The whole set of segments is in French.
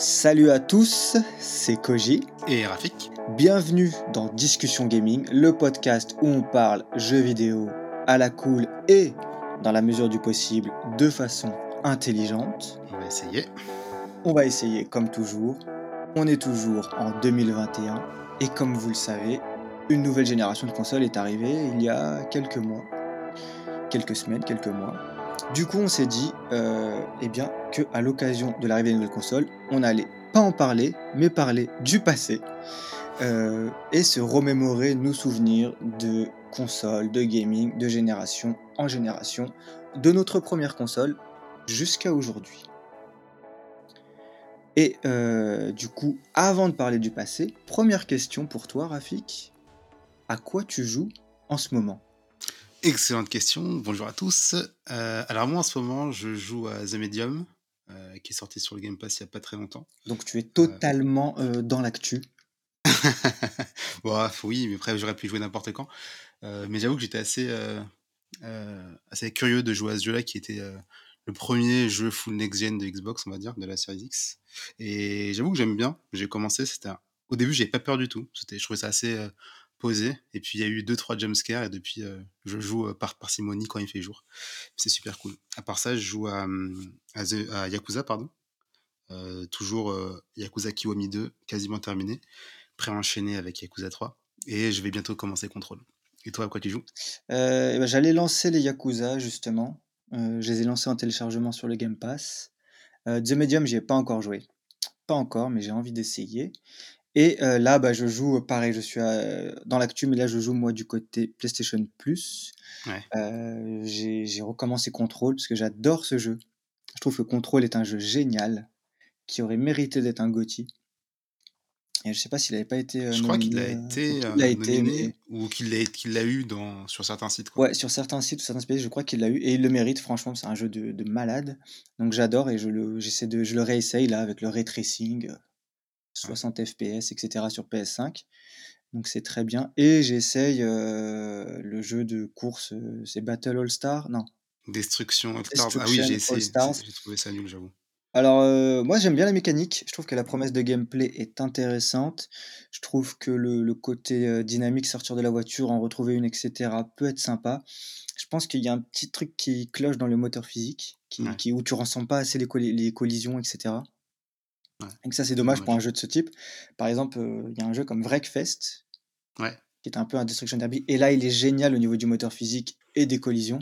Salut à tous, c'est Koji. Et Rafik. Bienvenue dans Discussion Gaming, le podcast où on parle jeux vidéo à la cool et, dans la mesure du possible, de façon intelligente. On va essayer. On va essayer comme toujours. On est toujours en 2021 et comme vous le savez, une nouvelle génération de consoles est arrivée il y a quelques mois, quelques semaines, quelques mois. Du coup, on s'est dit, euh, eh bien, que à l'occasion de l'arrivée de nouvelle console, on allait pas en parler, mais parler du passé euh, et se remémorer nos souvenirs de consoles, de gaming, de génération en génération, de notre première console jusqu'à aujourd'hui. Et euh, du coup, avant de parler du passé, première question pour toi, Rafik. À quoi tu joues en ce moment? Excellente question. Bonjour à tous. Euh, alors moi en ce moment, je joue à The Medium, euh, qui est sorti sur le Game Pass il n'y a pas très longtemps. Donc tu es totalement euh, dans l'actu. bon, oui, mais après j'aurais pu jouer n'importe quand. mais j'avoue que j'étais assez, assez curieux de jouer à ce jeu-là, qui était le premier jeu full next-gen de Xbox, on va dire, de la série X. Et j'avoue que j'aime bien. J'ai commencé, c'était au début, j'avais pas peur du tout. C'était, je trouvais ça assez posé. Et puis il y a eu deux trois jumpscares et depuis euh, je joue euh, par parcimonie quand il fait jour. C'est super cool. À part ça, je joue à, hum, à, Yakuza pardon. Euh, toujours Yakuza Kiwami 2, quasiment terminé, prêt à enchaîner avec Yakuza 3 et je vais bientôt commencer Control. Et toi, à quoi tu joues? Ben, J'allais lancer les Yakuza justement. je les ai lancés en téléchargement sur le Game Pass. The Medium, j'y ai pas encore joué. Pas encore, mais j'ai envie d'essayer. Et là, bah, je joue, pareil, je suis dans l'actu, mais là, je joue moi du côté PlayStation Plus. j'ai recommencé Control parce que j'adore ce jeu. Je trouve que Control est un jeu génial qui aurait mérité d'être un GOTY. Et je sais pas s'il n'avait pas été. je crois qu'il a été, il a été ou qu'il l'a eu dans, sur certains sites. Quoi. Ouais, sur certains sites ou certains pays, je crois qu'il l'a eu et il le mérite. Franchement, c'est un jeu de, de malade. Donc j'adore et je le, j'essaie de, je le réessaye là avec le ray tracing. 60 FPS, etc. sur PS5. Donc c'est très bien. Et j'essaye le jeu de course, c'est Battle All Star? Non. Destruction All Stars. ah oui, j'ai essayé. J'ai trouvé ça nul, j'avoue. Alors, moi j'aime bien la mécanique. Je trouve que la promesse de gameplay est intéressante. Je trouve que le, côté dynamique, sortir de la voiture, en retrouver une, etc., peut être sympa. Je pense qu'il y a un petit truc qui cloche dans le moteur physique, qui, qui où tu ressens pas assez les, les collisions, etc. Et ça, c'est dommage pour un jeu de ce type. Par exemple, il y a un jeu comme Wreckfest, ouais. qui est un peu un Destruction Derby. Et là, il est génial au niveau du moteur physique et des collisions.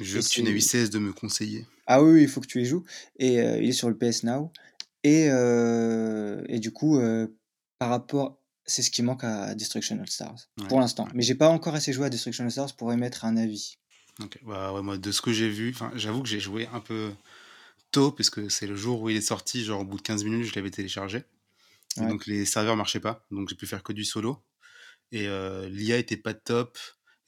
Je suis une 16 de me conseiller. Ah oui, il faut que tu y joues. Et il est sur le PS Now. Et, et du coup, par rapport. C'est ce qui manque à Destruction All Stars, pour l'instant. Mais j'ai pas encore assez joué à Destruction All Stars pour émettre un avis. Ok, bah, ouais, moi, de ce que j'ai vu, j'avoue que j'ai joué un peu tôt, puisque c'est le jour où il est sorti, genre au bout de 15 minutes, je l'avais téléchargé. donc les serveurs marchaient pas, donc j'ai pu faire que du solo. Et euh, l'IA était pas top,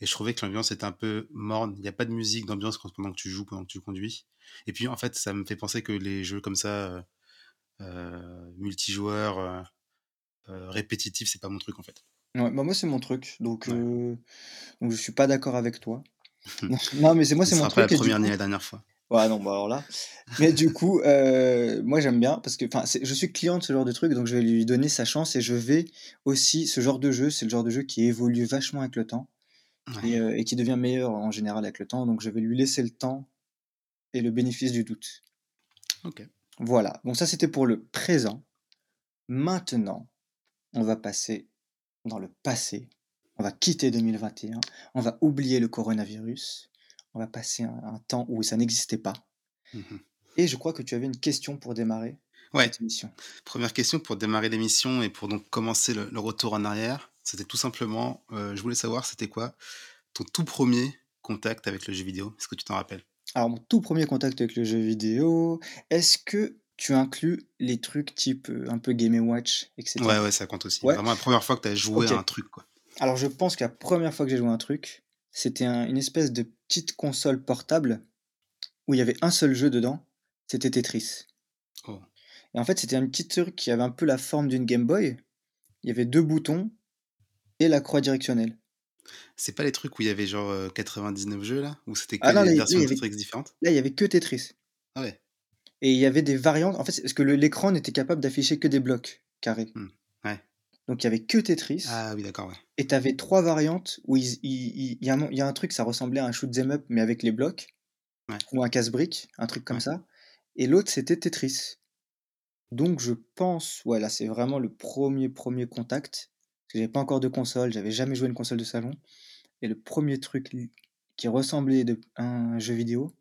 et je trouvais que l'ambiance était un peu morne. Il n'y a pas de musique d'ambiance pendant que tu joues, pendant que tu conduis. Et puis en fait, ça me fait penser que les jeux comme ça, euh, euh multijoueurs, euh, euh, répétitifs, c'est pas mon truc en fait. Ouais, bah moi c'est mon truc, donc, donc je suis pas d'accord avec toi. non, mais c'est moi c'est mon truc. pas la première ni la dernière fois. Ouais, non, bah alors là. Mais du coup, euh, moi j'aime bien parce que je suis client de ce genre de truc, donc je vais lui donner sa chance et je vais aussi. Ce genre de jeu, c'est le genre de jeu qui évolue vachement avec le temps et, euh, et qui devient meilleur en général avec le temps, donc je vais lui laisser le temps et le bénéfice du doute. Ok. Voilà, donc ça c'était pour le présent. Maintenant, on va passer dans le passé. On va quitter 2021, on va oublier le coronavirus on va passer un, temps où ça n'existait pas. Mmh et je crois que tu avais une question pour démarrer ouais. cette émission. Première question pour démarrer l'émission et pour donc commencer le, retour en arrière. C'était tout simplement, euh, je voulais savoir, c'était quoi ton tout premier contact avec le jeu vidéo? Est-ce que tu t'en rappelles? Alors, mon tout premier contact avec le jeu vidéo, est-ce que tu inclus les trucs type euh, un peu Game Watch, etc. Ouais, ouais, ça compte aussi. Vraiment la première fois que tu as joué à un truc, quoi. Alors, je pense que la première fois que j'ai joué à un truc, c'était une espèce de petite console portable où il y avait un seul jeu dedans, c'était Tetris. Oh. Et en fait, c'était un petit truc qui avait un peu la forme d'une Game Boy. Il y avait deux boutons et la croix directionnelle. C'est pas les trucs où il y avait genre 99 euh, jeux là? Où c'était que ah des versions de Tetris différentes? Là, il y avait que Tetris. Ah ouais. Et il y avait des variantes. En fait, parce que l'écran n'était capable d'afficher que des blocs carrés. Hmm. Donc il y avait que Tetris. Ah oui, d'accord, ouais. Et tu avais trois variantes où il, il- il- il y, a un, mo- il y a un truc, ça ressemblait à un shoot 'em up, mais avec les blocs. Ouais. Ou un casse-brique, un truc comme Ouais. ça. Et l'autre, c'était Tetris. Donc je pense, ouais, là, c'est vraiment le premier, premier contact. Parce que j'avais pas encore de console, j'avais jamais joué à une console de salon. Et le premier truc qui ressemblait à un jeu vidéo,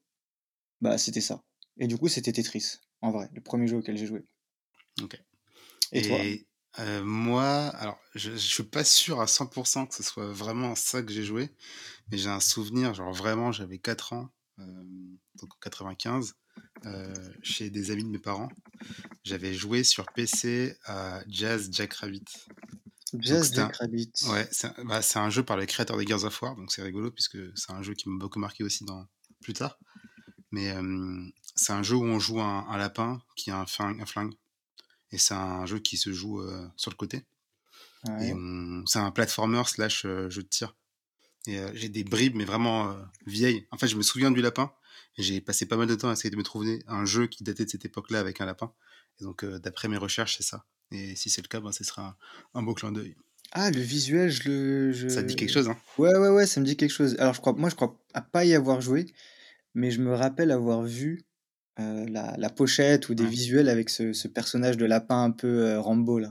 bah c'était ça. Et du coup, c'était Tetris, en vrai, le premier jeu auquel j'ai joué. Ok. Et, toi? Euh, moi, alors, je, je suis pas sûr à 100% que ce soit vraiment ça que j'ai joué, mais j'ai un souvenir, genre vraiment, j'avais 4 ans, euh, donc en 95, euh, chez des amis de mes parents. J'avais joué sur PC à Jazz Jackrabbit. Jazz c'était un- Jackrabbit. Ouais, c'est un, bah, c'est un jeu par le créateur des Gears of War, donc c'est rigolo puisque c'est un jeu qui m'a beaucoup marqué aussi dans plus tard. Mais c'est un jeu où on joue un, un lapin qui a un flingue. Et c'est un jeu qui se joue euh, sur le côté. Ouais. C'est un platformer slash jeu de tir. Et j'ai des bribes, mais vraiment vieilles. En fait, je me souviens du lapin. J'ai passé pas mal de temps à essayer de me trouver un jeu qui datait de cette époque-là avec un lapin. Et donc, d'après mes recherches, c'est ça. Et si c'est le cas, ben, ce sera un, un beau clin d'œil. Ah, le visuel, je le. Je... Ça te dit quelque chose, hein? Ouais, ouais, ouais, ça me dit quelque chose. Alors, je crois, moi, je crois à pas y avoir joué, mais je me rappelle avoir vu euh, la, la pochette ou des Ouais. visuels avec ce, ce personnage de lapin un peu euh, Rambo, là.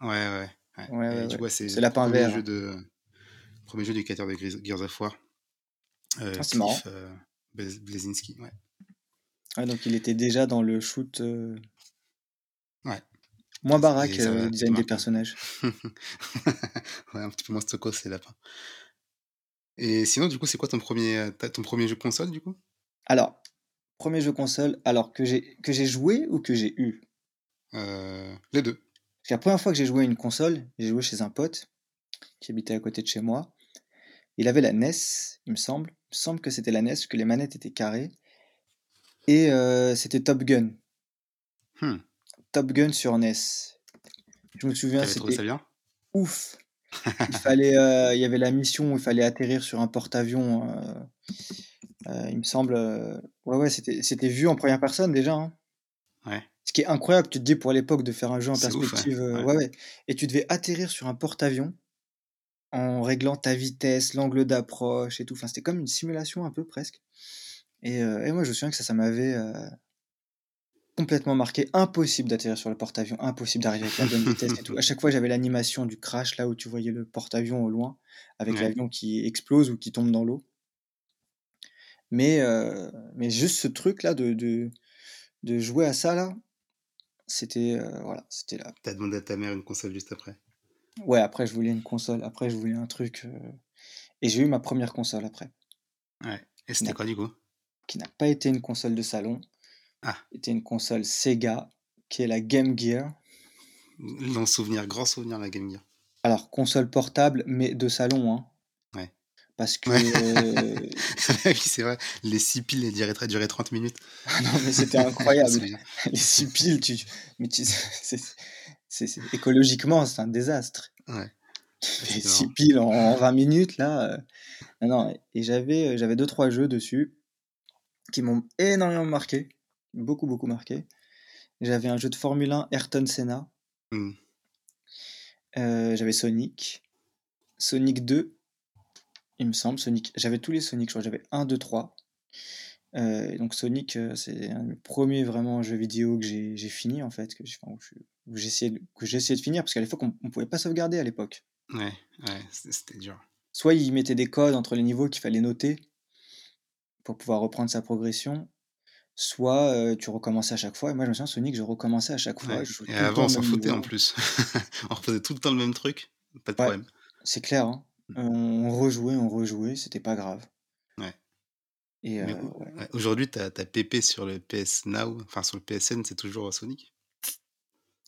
Ouais, ouais. ouais. Ouais, ouais. coup, c'est C'est le lapin premier vert. jeu, de... premier jeu du créateur de Gears of War. Euh, Ah, c'est marrant. Cliff euh, Blaz- Blazinski, ouais. Ouais, donc, il était déjà dans le shoot. Ouais. Moins baraque, le design des personnages. ouais, un petit peu moins stocos, c'est lapin. Et sinon, du coup, c'est quoi ton premier, ton premier jeu console, du coup? Alors, premier jeu console, alors que j'ai que j'ai joué ou que j'ai eu? Euh, Les deux. Parce que la première fois que j'ai joué à une console, j'ai joué chez un pote qui habitait à côté de chez moi. Il avait la NES, il me semble. Il me semble que c'était la NES, que les manettes étaient carrées. Et euh, c'était Top Gun. Hmm. Top Gun sur NES. Je me souviens, c'était bien? ouf. Il fallait, euh, il y avait la mission où il fallait atterrir sur un porte-avions. euh, euh, il me semble. euh, ouais, ouais, c'était, vu en première personne déjà. hein. Ouais. Ce qui est incroyable, tu te dis pour l'époque de faire un jeu en ouf, perspective. euh, Ouais. ouais, ouais. Et tu devais atterrir sur un porte-avions en réglant ta vitesse, l'angle d'approche et tout. Enfin, c'était comme une simulation un peu presque. Et, euh, et moi, je me souviens que ça, ça m'avait euh, complètement marqué. Impossible d'atterrir sur le porte-avions, impossible d'arriver avec la bonne vitesse et tout. À chaque fois, j'avais l'animation du crash là où tu voyais le porte-avions au loin avec Ouais. l'avion qui explose ou qui tombe dans l'eau. Mais, euh, mais juste ce truc là de, de, de jouer à ça là, c'était euh, voilà, c'était là. T'as demandé à ta mère une console juste après? Ouais, après je voulais une console, après je voulais un truc. euh, Et j'ai eu ma première console après, Ouais. Et c'était quoi, du coup? qui n'a pas été une console de salon, Ah. c'était une console Sega, qui est la Game Gear. Long souvenir, grand souvenir, la Game Gear. Alors, console portable, mais de salon, hein. Parce que. Ouais. euh, oui, c'est vrai. Les 6 piles elles duraient, duraient 30 minutes. ah non, mais c'était incroyable. Les six piles, tu... mais tu... c'est- écologiquement, c'est un désastre. Ouais. Les six piles en, en 20 minutes, là. euh, Non, non, et j'avais, euh, j'avais deux, trois jeux dessus qui m'ont énormément marqué. Beaucoup, beaucoup marqué. J'avais un jeu de Formule 1 Ayrton Senna. Euh, j'avais Sonic. Sonic 2, il me semble. Sonic. J'avais tous les Sonic, je crois. J'avais 1, 2, 3. Euh, et donc Sonic, euh, c'est un des premiers vraiment jeux vidéo que j'ai fini en fait, que j'ai essayé, de- de finir, parce qu'à l'époque on, on pouvait pas sauvegarder à l'époque. Ouais, ouais, c'était dur. Soit ils mettaient des codes entre les niveaux qu'il fallait noter pour pouvoir reprendre sa progression, soit euh, tu recommençais à chaque fois. Et moi je me souviens Sonic, je recommençais à chaque fois. Ouais. Et avant, on s'en foutait en plus. on refaisait tout le temps le même truc. Pas de Ouais. problème. C'est clair, hein. On rejouait, on rejouait, c'était pas grave. Ouais. Et euh, ouais. ouais, aujourd'hui, t'as as PP sur le PS Now, enfin sur le PSN, c'est toujours Sonic?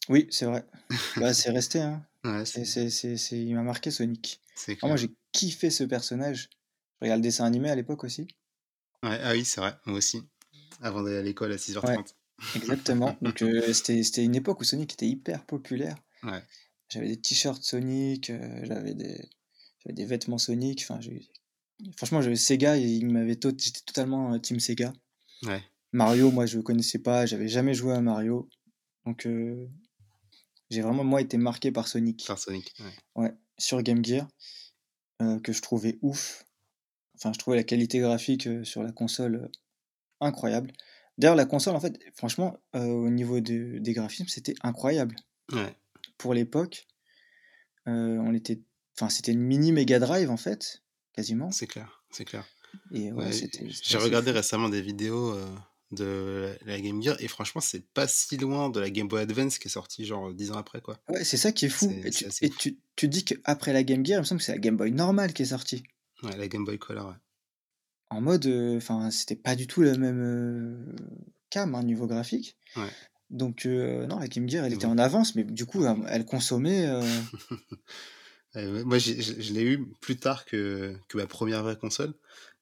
Oui, c'est vrai. Bah, c'est resté, hein. Ouais, C'est, c'est c'est, c'est, c'est- Il m'a marqué Sonic. c'est Ah, moi, j'ai kiffé ce personnage. Je regardais le dessin animé à l'époque aussi. Ouais, ah oui, c'est vrai, moi aussi. Avant d'aller à l'école à 6h30. Ouais, exactement. Donc, euh, c'était, c'était une époque où Sonic était hyper populaire. Ouais. J'avais des t-shirts Sonic, euh, j'avais des, j'avais des vêtements Sonic. Enfin. Franchement, j'avais Sega et il m'avait tot- j'étais totalement euh, team Sega. Ouais. Mario, moi, je connaissais pas, j'avais jamais joué à Mario. Donc, euh, j'ai vraiment, moi, été marqué par Sonic. Par Sonic, ouais. Ouais, sur Game Gear, euh, que je trouvais ouf. Enfin, je trouvais la qualité graphique sur la console incroyable. D'ailleurs, la console, en fait, franchement, euh, au niveau de- des graphismes, c'était incroyable. Ouais, Pour l'époque, euh, on était, enfin, c'était une mini Mega Drive, en fait, quasiment. c'est clair, c'est clair. Et ouais, Ouais, c'était. c'était j'ai regardé fou. récemment des vidéos euh, de la, la Game Gear et franchement, c'est pas si loin de la Game Boy Advance qui est sortie genre 10 ans après, quoi. Ouais, c'est ça qui est fou. Et tu, et fou. tu, tu dis qu'après la Game Gear, il me semble que c'est la Game Boy normale qui est sortie. Ouais, la Game Boy Color, ouais. En mode, euh, enfin, c'était pas du tout le même euh, cam, hein, niveau graphique. Ouais. Donc, non, la Game Gear, elle était en avance, mais du coup, elle, elle consommait. euh, moi, je je l'ai eu plus tard que, que ma première vraie console,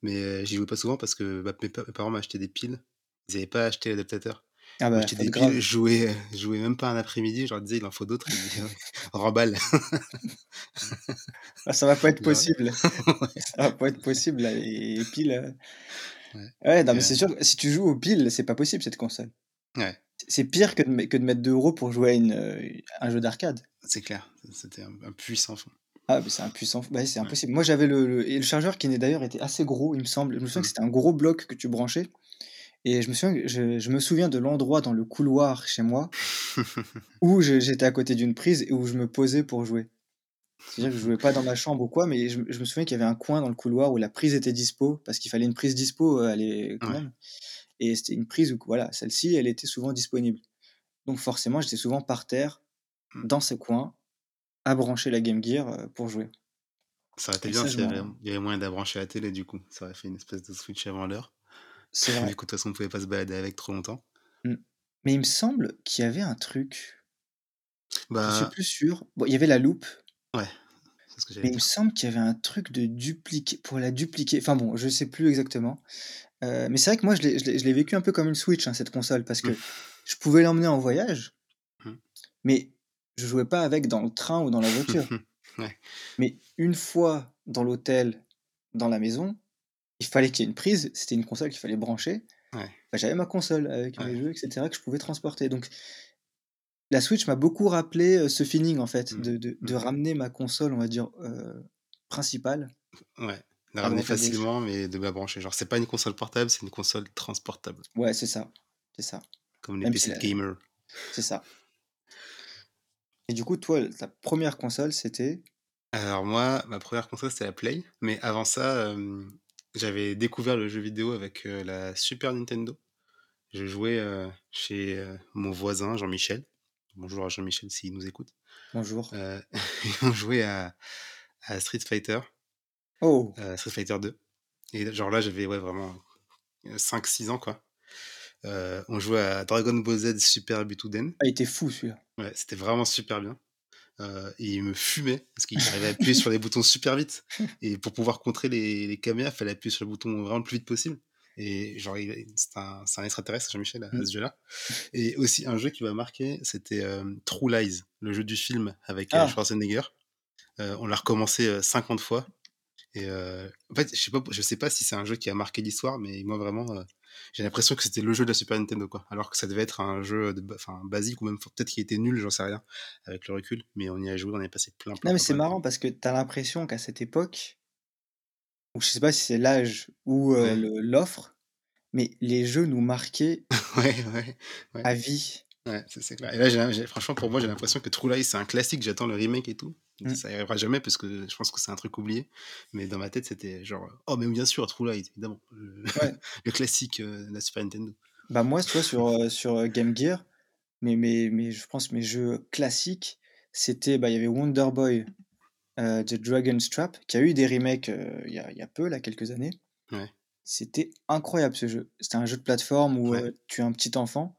mais euh, j'y jouais pas souvent parce que bah, mes, pa- mes parents m'achetaient des piles. Ils n'avaient pas acheté l'adaptateur. Ah bah, des piles, je jouais, euh, je jouais même pas un après-midi. Je leur disais, il en faut d'autres. Ils disaient, remballe. Ah, ça va pas être Genre, possible. ouais, Ça va pas être possible, là, les piles. ouais. Ouais, non, mais c'est sûr, si tu joues aux piles, c'est pas possible cette console. ouais, C'est pire que de, me- que de mettre 2 euros pour jouer à une, un jeu d'arcade. C'est clair. C'était un, un puissant fond. Ah, mais c'est impuissant. Bah, c'est Ouais. impossible. Moi, j'avais le, le- et le chargeur qui d'ailleurs était assez gros, il me semble. Je me souviens que Mm. c'était un gros bloc que tu branchais. Et je me souviens, que- je, je me souviens de l'endroit dans le couloir chez moi où j'étais à côté d'une prise et où je me posais pour jouer. C'est-à-dire que je jouais pas dans ma chambre ou quoi, mais je, je me souviens qu'il y avait un coin dans le couloir où la prise était dispo, parce qu'il fallait une prise dispo, euh, elle est quand Ouais. même. Et c'était une prise où, voilà, celle-ci, elle était souvent disponible. Donc forcément, j'étais souvent par terre. Dans ce coin, à brancher la Game Gear euh, pour jouer. Ça aurait été Et bien s'il y avait, m'en... il y avait moyen d'abrancher la télé, du coup. Ça aurait fait une espèce de switch avant l'heure. C'est Du vrai. coup, de toute façon, on pouvait pas se balader avec trop longtemps. Mm. Mais il me semble qu'il y avait un truc, je suis Bah, plus sûr. Bon, il y avait la loupe, ouais, c'est ce que mais il me semble qu'il y avait un truc de dupliquer, pour la dupliquer. Enfin bon, je sais plus exactement. Euh, mais c'est vrai que moi, je l'ai- vécu un peu comme une Switch, hein, cette console, parce que Mm. je pouvais l'emmener en voyage, mais je jouais pas avec dans le train ou dans la voiture. ouais, Mais une fois dans l'hôtel, dans la maison, il fallait qu'il y ait une prise, c'était une console qu'il fallait brancher. ouais, Bah, j'avais ma console avec mes ouais. jeux, etc., que je pouvais transporter. Donc la Switch m'a beaucoup rappelé euh, ce feeling, en fait, Mm, de, de, de mm. ramener ma console, on va dire, euh, principale Ouais, la ramener facilement, mais de la brancher. Genre, c'est pas une console portable, c'est une console transportable. Ouais, c'est ça. C'est ça. Comme les Même PC si de la- gamer. c'est ça. Et du coup, toi, ta première console, c'était... Alors moi, ma première console, c'était la Play. Mais avant ça, euh, j'avais découvert le jeu vidéo avec euh, la Super Nintendo. Je jouais euh, chez mon voisin, Jean-Michel. Bonjour à Jean-Michel s'il nous écoute. Bonjour. Euh, on jouait à, à Street Fighter, Oh, euh, Street Fighter 2. Et genre là, j'avais ouais, vraiment 5-6 ans, quoi. Euh, on jouait à Dragon Ball Z Super Butoden. ah, il était fou, celui-là. Ouais, c'était vraiment super bien. Euh, et il me fumait parce qu'il arrivait à appuyer sur les boutons super vite. Et pour pouvoir contrer les, les caméras, il fallait appuyer sur le bouton vraiment le plus vite possible. Et genre, c'est un, c'est un extraterrestre, Jean-Michel, à, à Mm. ce jeu-là. Et aussi, un jeu qui m'a marqué, c'était euh, True Lies, le jeu du film avec euh, Ah, Schwarzenegger. Euh, on l'a recommencé euh, 50 fois. Et euh, en fait, je sais pas, je sais pas si c'est un jeu qui a marqué l'histoire, mais moi vraiment, euh, j'ai l'impression que c'était le jeu de la Super Nintendo, quoi. Alors que ça devait être un jeu de, enfin, basique ou même peut-être qu'il était nul, j'en sais rien, avec le recul. Mais on y a joué, on y a passé plein, plein, non, mais c'est marrant parce que t'as l'impression qu'à cette époque, ou je sais pas si c'est l'âge ou euh, Ouais, l'offre, mais les jeux nous marquaient ouais, ouais, ouais. à vie. Ouais, c'est c'est clair. Et là, franchement, pour moi, j'ai l'impression que True Lies, c'est un classique. J'attends le remake et tout. Mm. Ça arrivera jamais parce que je pense que c'est un truc oublié. Mais dans ma tête, c'était genre, oh, mais bien sûr, True Lies, évidemment. Le, Ouais. le classique euh, de la Super Nintendo. Bah moi, tu vois, sur, euh, sur euh, Game Gear, mais, mais, mais je pense mes jeux classiques, c'était, bah, il y avait Wonder Boy, euh, The Dragon's Trap, qui a eu des remakes euh, il y, a, il y a peu, là, quelques années. Ouais. C'était incroyable ce jeu. C'était un jeu de plateforme où Ouais. euh, tu es un petit enfant,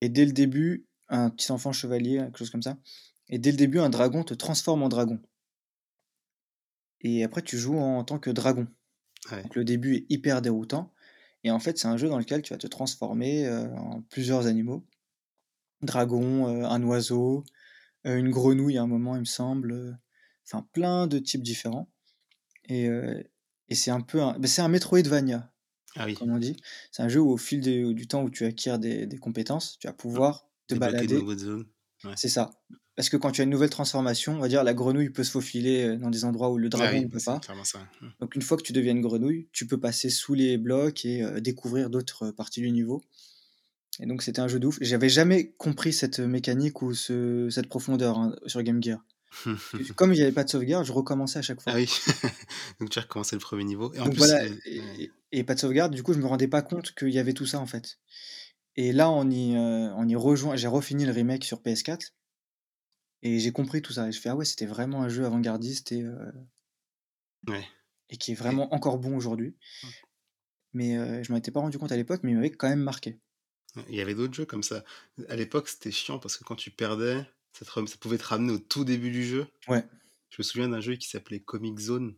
et dès le début, un petit enfant chevalier, quelque chose comme ça, et dès le début, un dragon te transforme en dragon. Et après, tu joues en tant que dragon. Ouais. Donc le début est hyper déroutant. Et en fait, c'est un jeu dans lequel tu vas te transformer euh, en plusieurs animaux. Dragon, euh, un oiseau, euh, une grenouille à un moment, il me semble. Enfin, plein de types différents. Et, et c'est un peu un... c'est un Metroidvania. Ah oui. comme on dit. C'est un jeu où au fil des du temps où tu acquiers des des compétences, tu vas pouvoir te Débloquer balader. Ouais. c'est ça. Parce que quand tu as une nouvelle transformation, on va dire la grenouille peut se faufiler, heu, dans des endroits où le Ah dragon oui, ne peut pas. ça. Mmh. Donc une fois que tu deviens une grenouille, tu peux passer sous les blocs et heu, découvrir d'autres, heu, parties du niveau et donc c'était un jeu de ouf. J'avais jamais compris cette, mécanique ou ce cette profondeur, hein, sur Game Gear. Comme il y avait pas de sauvegarde, je recommençais à chaque Ah fois. oui, donc tu as recommencé le 1er niveau et en Donc plus, voilà heu, ouais. et et pas de sauvegarde, du coup, je me rendais pas compte qu'il y avait tout ça, en fait et là, on y, heu, on y rejoint j'ai refini le remake sur PS4 et j'ai compris tout ça et je fais: «Ah ouais, c'était vraiment un jeu avant-gardiste et heu» Ouais et qui est et vraiment encore bon aujourd'hui. Mmh. Mais heu, je m'en étais pas rendu compte à l'époque, mais il m'avait quand même marqué. Il y avait d'autres jeux comme ça. À l'époque, c'était chiant parce que quand tu perdais, ça te ça pouvait te ramener au tout début du jeu. Ouais. Je me souviens d'un jeu qui s'appelait Comix Zone.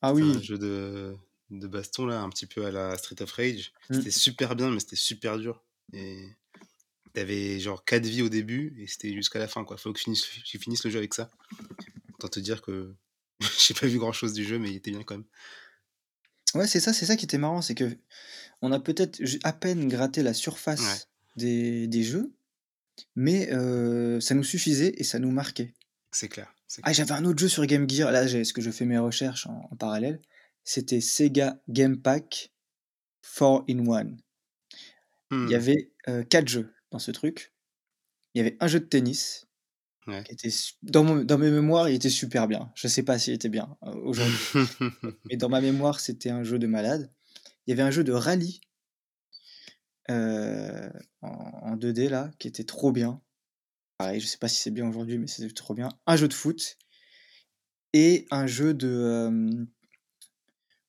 Ah C'était un oui! jeu de de baston là, un petit peu à la Street of Rage. Mmh. C'était super bien, mais c'était super dur et tu avais genre 4 vies au début et c'était jusqu'à la fin, quoi. Faut que tu finisses tu finisses le jeu avec ça. Autant te dire que j'ai pas vu grand chose du jeu, mais il était bien quand même. Ouais, c'est ça, c'est ça qui était marrant, c'est qu'on a peut-être à peine gratté la Ouais. surface des des jeux, mais heu, ça nous suffisait et ça nous marquait. C'est clair, Ah, j'avais un autre jeu sur Game Gear, là, parce que je fais mes recherches en en parallèle, c'était Sega Game Pack 4 in 1. Il y Mmh. avait, heu, 4 jeux dans ce truc. Il y avait un jeu de tennis Ouais. qui était dans mon dans mes mémoires, il était super bien. Je sais pas s'il était bien, heu, aujourd'hui, mais dans ma mémoire, c'était un jeu de malade. Il y avait un jeu de rallye heu, en en 2D là, qui était trop bien. Pareil, je sais pas si c'est bien aujourd'hui, mais c'était trop bien. Un jeu de foot et un jeu de, hem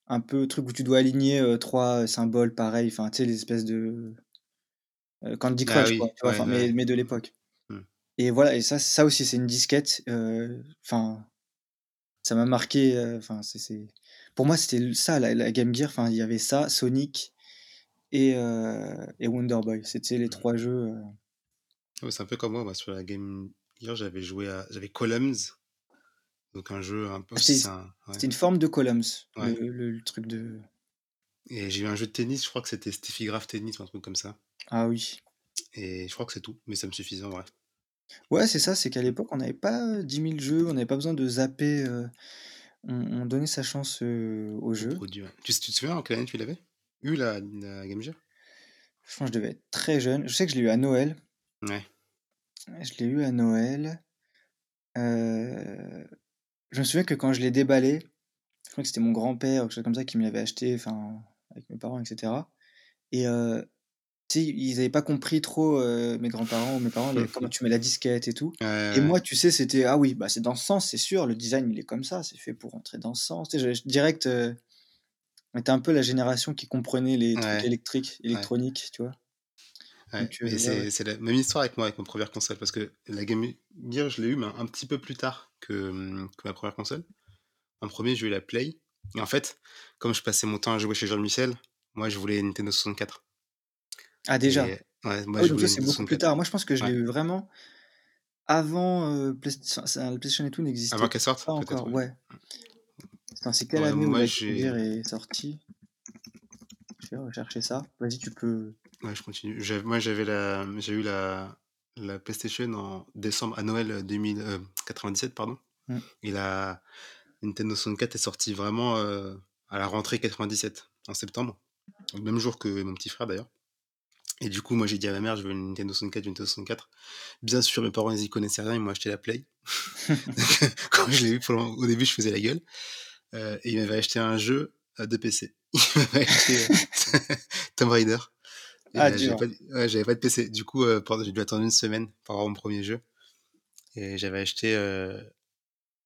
un peu truc où tu dois aligner, 3 symboles pareils, enfin, tu sais, les espèces de, Candy Ah Crush oui, quoi, ouais, Enfin, mais ouais. mais de l'époque Mmh. et voilà et ça ça aussi, c'est une disquette, heu, enfin, ça m'a marqué, heu, enfin, c'est c'est pour moi, c'était ça la la Game Gear, enfin, il y avait ça, Sonic et heu et Wonder Boy. C'était les Mmh. 3 jeux, c'est un peu comme moi, moi sur la Game Gear, j'avais joué à j'avais Columns donc un jeu un peu Ah, c'est un ouais. c'était une forme de Columns, le Ouais. le le truc de Et j'ai eu un jeu de tennis, je crois que c'était Steffi Graf Tennis ou un truc comme ça Ah oui. et je crois que c'est tout, mais ça me suffisait en vrai. Ouais, c'est ça, c'est qu'à l'époque, on n'avait pas 10 000 jeux, on n'avait pas besoin de zapper, heu, on on donnait sa chance, aux Au jeux. produit, ouais. Tu tu te souviens en quelle année tu l'avais? Eu la la Game Gear? Franchement, je devais être très jeune. Je sais que je l'ai eu à Noël. Ouais. Je l'ai eu à Noël. Je me souviens que quand je l'ai déballé, je crois que c'était mon grand-père ou quelque chose comme ça qui me l'avait acheté, enfin, avec mes parents et cetera. Et sais, ils avaient pas compris trop, heu, mes grands-parents ou mes parents, les comment tu mets la disquette et tout. Et moi, tu sais, c'était: «Ah oui, bah, c'est dans ce sens, c'est sûr, le design, il est comme ça, c'est fait pour rentrer dans ce sens». Tu sais, j'avais direct, on était un peu la génération qui comprenait les trucs électriques, électroniques, tu vois? Ouais ouais, c'est la même histoire avec moi, avec ma 1re console parce que la Game Gear, je l'ai eu mais un petit peu plus tard que, mmh, que ma 1re console. En 1er, j'ai eu la Play et en fait, comme je passais mon temps à jouer chez Jean-Michel, moi, je voulais une Nintendo 64 Ah déjà? et ouais, moi, Ah je donc c'est beaucoup plus 64. tard. Moi, je pense que je l'ai eu vraiment avant, ça le PlayStation et tout Avant n'existait qu'elle sorte? pas encore, ouais. ouais. C'est quelle Ouais, année où la est sortie? Je vais rechercher ça. Vas-y, tu peux Ouais, je continue. Moi, j'avais la j'ai eu la la PlayStation en décembre à Noël, heu, 2000, heu, 97 pardon Mmh. et la Nintendo 64 est sortie vraiment, heu, à la rentrée 97, en septembre, le même jour que mon petit frère d'ailleurs et du coup, moi, j'ai dit à ma mère: «Je veux une Nintendo 64, je veux une Nintendo 64». Bien sûr, mes parents, ils y connaissaient rien, ils m'ont acheté la Play. Quand je l'ai eu pour le au début, je faisais la gueule, heu et ils m'avaient acheté un jeu, heu, de PC. Ils m'avaient acheté, heu, Tomb Raider Ah heu, j'avais pas d ouais, j'avais pas de PC. Du coup, j'ai dû attendre 1 semaine pour avoir mon 1er jeu et j'avais acheté,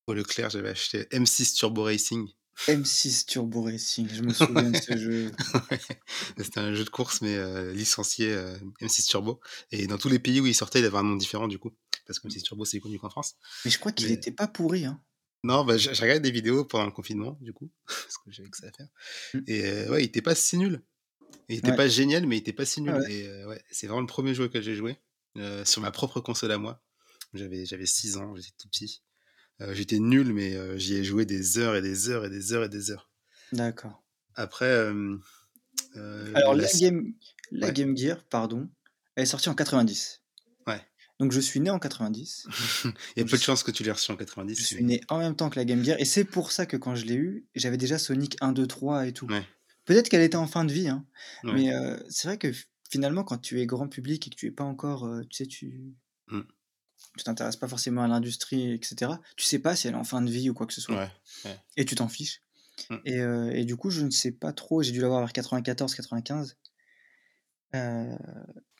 au Leclerc, j'avais acheté M6 Turbo Racing. M6 Turbo Racing, je me souviens de ce jeu. c'était un jeu de course mais heu, licencié, heu, M6 Turbo et dans tous les pays où il sortait, il avait un nom différent du coup, parce que M6 Turbo, c'est connu qu'en France Mais je crois qu'il mais était pas pourri, hein? Non, bah, j'ai regardé des vidéos pendant le confinement du coup, parce que j'avais que ça à faire Mmh. et heu, ouais, il était pas si nul. Il était Ouais. pas génial, mais il était pas si nul ouais. et ouais, c'est vraiment le 1er jeu auquel j'ai joué, sur ma propre console à moi. J'avais j'avais 6 ans, j'étais tout petit, j'étais nul mais heu, j'y ai joué des heures et des heures et des heures et des heures. D'accord. Après, Heu, Alors la Game la ouais. Game Gear, pardon, elle est sortie en 90. Ouais. Donc je suis né en 90. Il y a je peu de suis chances que tu l'aies reçu en je 90, suis mais né en même temps que la Game Gear et c'est pour ça que quand je l'ai eue, j'avais déjà Sonic 1, 2, 3 et tout. ouais, Peut-être qu'elle était en fin de vie, hein, ouais. mais c'est vrai que finalement quand tu es grand public et que tu es pas encore, tu sais, tu Mmh. Tu t'intéresses pas forcément à l'industrie et cetera, tu sais pas si elle est en fin de vie ou quoi que ce soit Ouais, ouais. et tu t'en fiches Mmh. et heu et du coup, je ne sais pas trop, j'ai dû l'avoir vers 94-95, heu,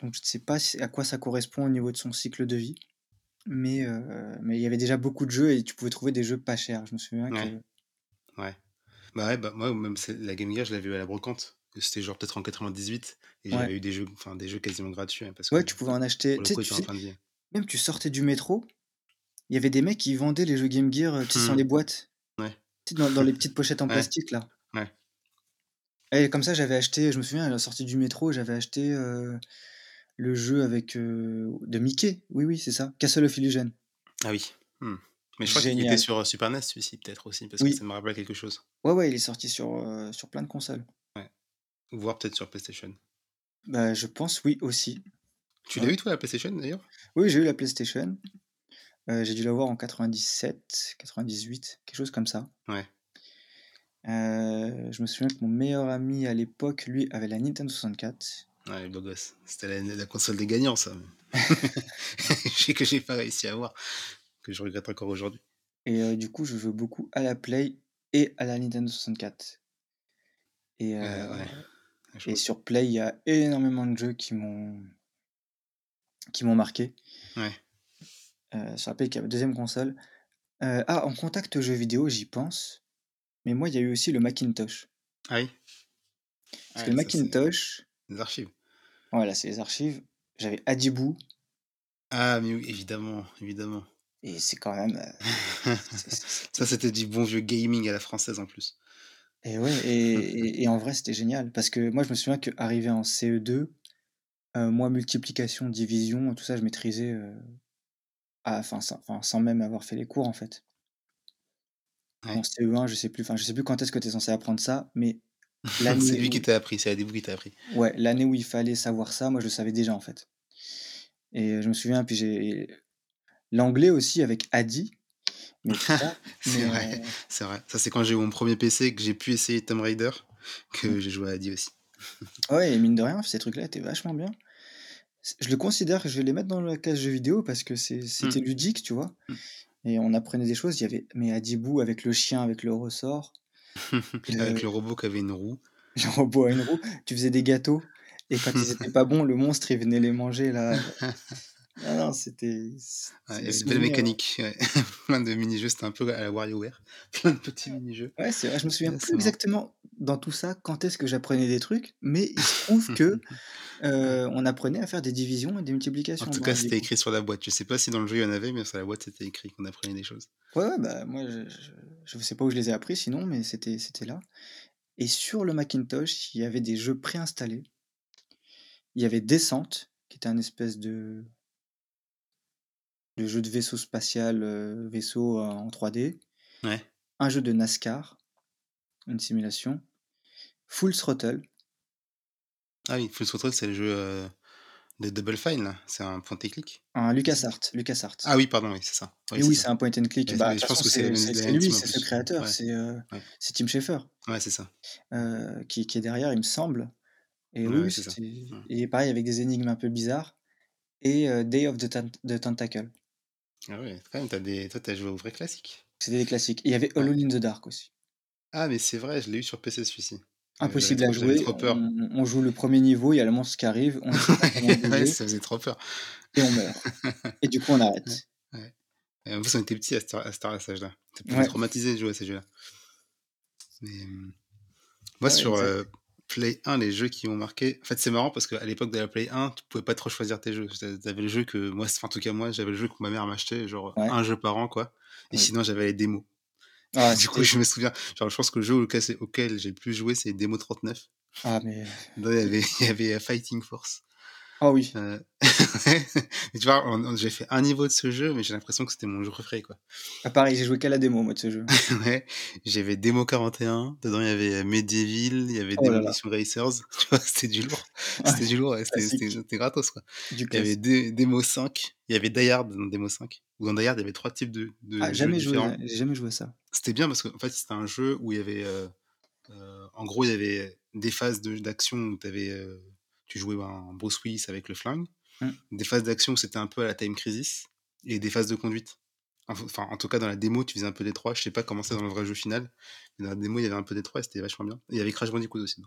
donc je ne sais pas à quoi ça correspond au niveau de son cycle de vie, mais heu, mais il y avait déjà beaucoup de jeux et tu pouvais trouver des jeux pas chers. Je me souviens que Ouais. Bah, ouais, bah, moi, même la Game Gear, je l'avais eu à la brocante. C'était genre peut-être en 98 et j'avais eu des jeux enfin des jeux quasiment gratuits, hein, parce que ouais, tu pouvais en acheter pour le tu sais coup, tu était en sais, fin de vie. Même tu sortais du métro, il y avait des mecs qui vendaient les jeux Game Gear, heu, tu sais, sans Mmh. les boîtes, Ouais, dans dans les petites pochettes en ouais, plastique là ouais. et comme ça, j'avais acheté je me souviens à la sortie du métro, j'avais acheté, heu, le jeu avec, heu, de Mickey. Oui, oui, c'est ça, Castle of Illusion. Ah oui. Mmh. Mais je crois qu'il était sur, Super NES celui-ci peut-être aussi, parce que ça me rappelait quelque chose. ouais, ouais, il est sorti sur, sur plein de consoles. Ouais. Voire peut-être sur PlayStation. Bah, je pense oui aussi. Tu l'as Ouais. eu toi la PlayStation d'ailleurs? Oui, j'ai eu la PlayStation, heu, j'ai dû l'avoir en 97, 98, quelque chose comme ça. Ouais. Heu, je me souviens que mon meilleur ami à l'époque, lui, avait la Nintendo 64. Ouais, beau gosse. C'était la la console des gagnants ça. Que j'ai pas réussi à avoir, que je regrette encore aujourd'hui. Et heu, du coup, je jouais beaucoup à la Play et à la Nintendo 64 et ouais, sur Play, il y a énormément de jeux qui m'ont qui m'ont marqué. Ouais. Heu, sur la 2 console. Heu, ah, en contact jeux vidéo, j'y pense, mais moi, il y a eu aussi le Macintosh. Ah oui? Parce que Ouais, le ça c'est Macintosh, des archives. voilà, c'est les archives, j'avais Hadibou Ah mais oui, évidemment, évidemment. et c'est quand même, c'est Ça, c'était du bon vieux gaming à la française en plus. et ouais et et et en vrai, c'était génial parce que moi, je me souviens qu'arrivé en CE2, heu, moi, multiplication, division, tout ça, je maîtrisais, heu, à enfin, sans même avoir fait les cours, en fait. En Ouais. CE1, je sais plus, enfin, je sais plus quand est-ce que tu es censé apprendre ça, mais C'est lui qui t'a appris, c'est Adibou qui t'a appris. ouais, l'année où il fallait savoir ça, moi, je le savais déjà, en fait et je me souviens, puis j'ai l'anglais aussi avec Adi, mais C'est mais vrai, c'est vrai. Ça, c'est quand j'ai eu mon premier PC que j'ai pu essayer Tomb Raider, mmh, que j'ai joué à Adi aussi. ouais et mine de rien, ces trucs-là étaient vachement bien. Je le considère, je vais les mettre dans la case jeux vidéo parce que Mmh, c'était ludique, tu vois? mmh. Et on apprenait des choses, il y avait mais Hadibou avec le chien, avec le ressort, Avec le robot qui avait une roue. le robot à une roue, tu faisais des gâteaux et quand ils étaient pas bons, le monstre, il venait les manger là. Non, non, c'était Ouais, hein. mécaniques, ouais. Plein de mini-jeux, c'était un peu à la WarioWare. Plein de petits mini-jeux. Ouais, c'est vrai, je me souviens plus exactement dans tout ça, quand est-ce que j'apprenais des trucs, mais il se trouve que, heu, on apprenait à faire des divisions et des En multiplications tout dans cas, c'était écrit sur la boîte. Je sais pas si dans le jeu il y en avait, mais sur la boîte, c'était écrit qu'on apprenait des choses. Ouais, ouais, bah, moi je je sais pas où je les ai appris sinon, mais c'était c'était là et sur le Macintosh, il y avait des jeux préinstallés. Il y avait Descent, qui était un espèce de de jeu de vaisseau spatial, heu, vaisseau, heu, en 3D. Ouais. Un jeu de NASCAR, une simulation. Full Throttle, Ah oui, Full Throttle, c'est le jeu, heu, de Double Fine? C'est un point et click? un? LucasArts LucasArts. Ah oui, pardon, oui, c'est ça. Oui, Et c'est oui, c'est un point and click. Et Bah, je pense que c'est lui, c'est ce créateur, Ouais, c'est, ouais. Tim Schafer, Ouais, c'est ça. heu, qui qui est derrière, il me semble. Et Ouais, oui, oui, ça. et pareil avec des énigmes un peu bizarres et Day of the Tent the Tentacle. Ah ouais, quand même, tu des toi, tu as joué aux vrais classiques. C'était des classiques. Et il y avait. Alone in the Dark aussi. Ah mais c'est vrai, je l'ai eu sur PC celui-ci. Impossible à jouer, trop peur. on on joue le premier niveau, il y a le monstre qui arrive, on Ouais, ça faisait trop peur. et on meurt. Et du coup, on arrête. ouais. Et en plus, on était petits à cette à cette à cet âge-là. Pouvait Ouais, traumatiser de jouer à ces jeux-là. Mais, hem, moi sur, heu, Play 1, les jeux qui m'ont marqué en fait, c'est marrant parce qu'à l'époque de la Play 1, tu pouvais pas trop choisir tes jeux. Tu a avais le jeu que moi enfin, en tout cas moi, j'avais le jeu que ma mère m'achetait, genre un jeu par an, quoi. Et sinon, j'avais les démos. Ah, Du coup, je me souviens, genre, je pense que le jeu auquel j'ai plus joué, c'est Demo 39. ah mais il y avait il y avait, heu, Fighting Force. Ah oui. Heu, ouais, et tu vois, j'ai fait un niveau de ce jeu, mais j'ai l'impression que c'était mon jeu préféré, quoi. Ah pareil, j'ai joué qu'à la démo moi de ce jeu. Ouais, j'avais Demo 41, dedans il y avait, heu, Medieval, il y avait Oh. Demolition Racers, tu vois? C'était du lourd, Ouais, c'était du lourd, ouais, c'était gratos, quoi. Du Il y avait classique. Dé Demo 5, il y avait Die Hard dans Demo 5, où dans Die Hard, il y avait 3 types de de Ah jeux jamais joué j'ai jamais joué à ça. C'était bien parce qu'en fait, c'était un jeu où il y avait, heu, en gros, il y avait des phases de d'action où tu avais, tu jouais en Bruce Willis avec le flingue, Mmh. des phases d'action c'était un peu à la Time Crisis et des phases de conduite. Enf enfin, en tout cas, dans la démo, tu faisais un peu des 3. Je sais pas comment c'est dans le vrai jeu final, mais dans la démo, il y avait un peu des 3 et c'était vachement bien. Et il y avait Crash Bandicoot aussi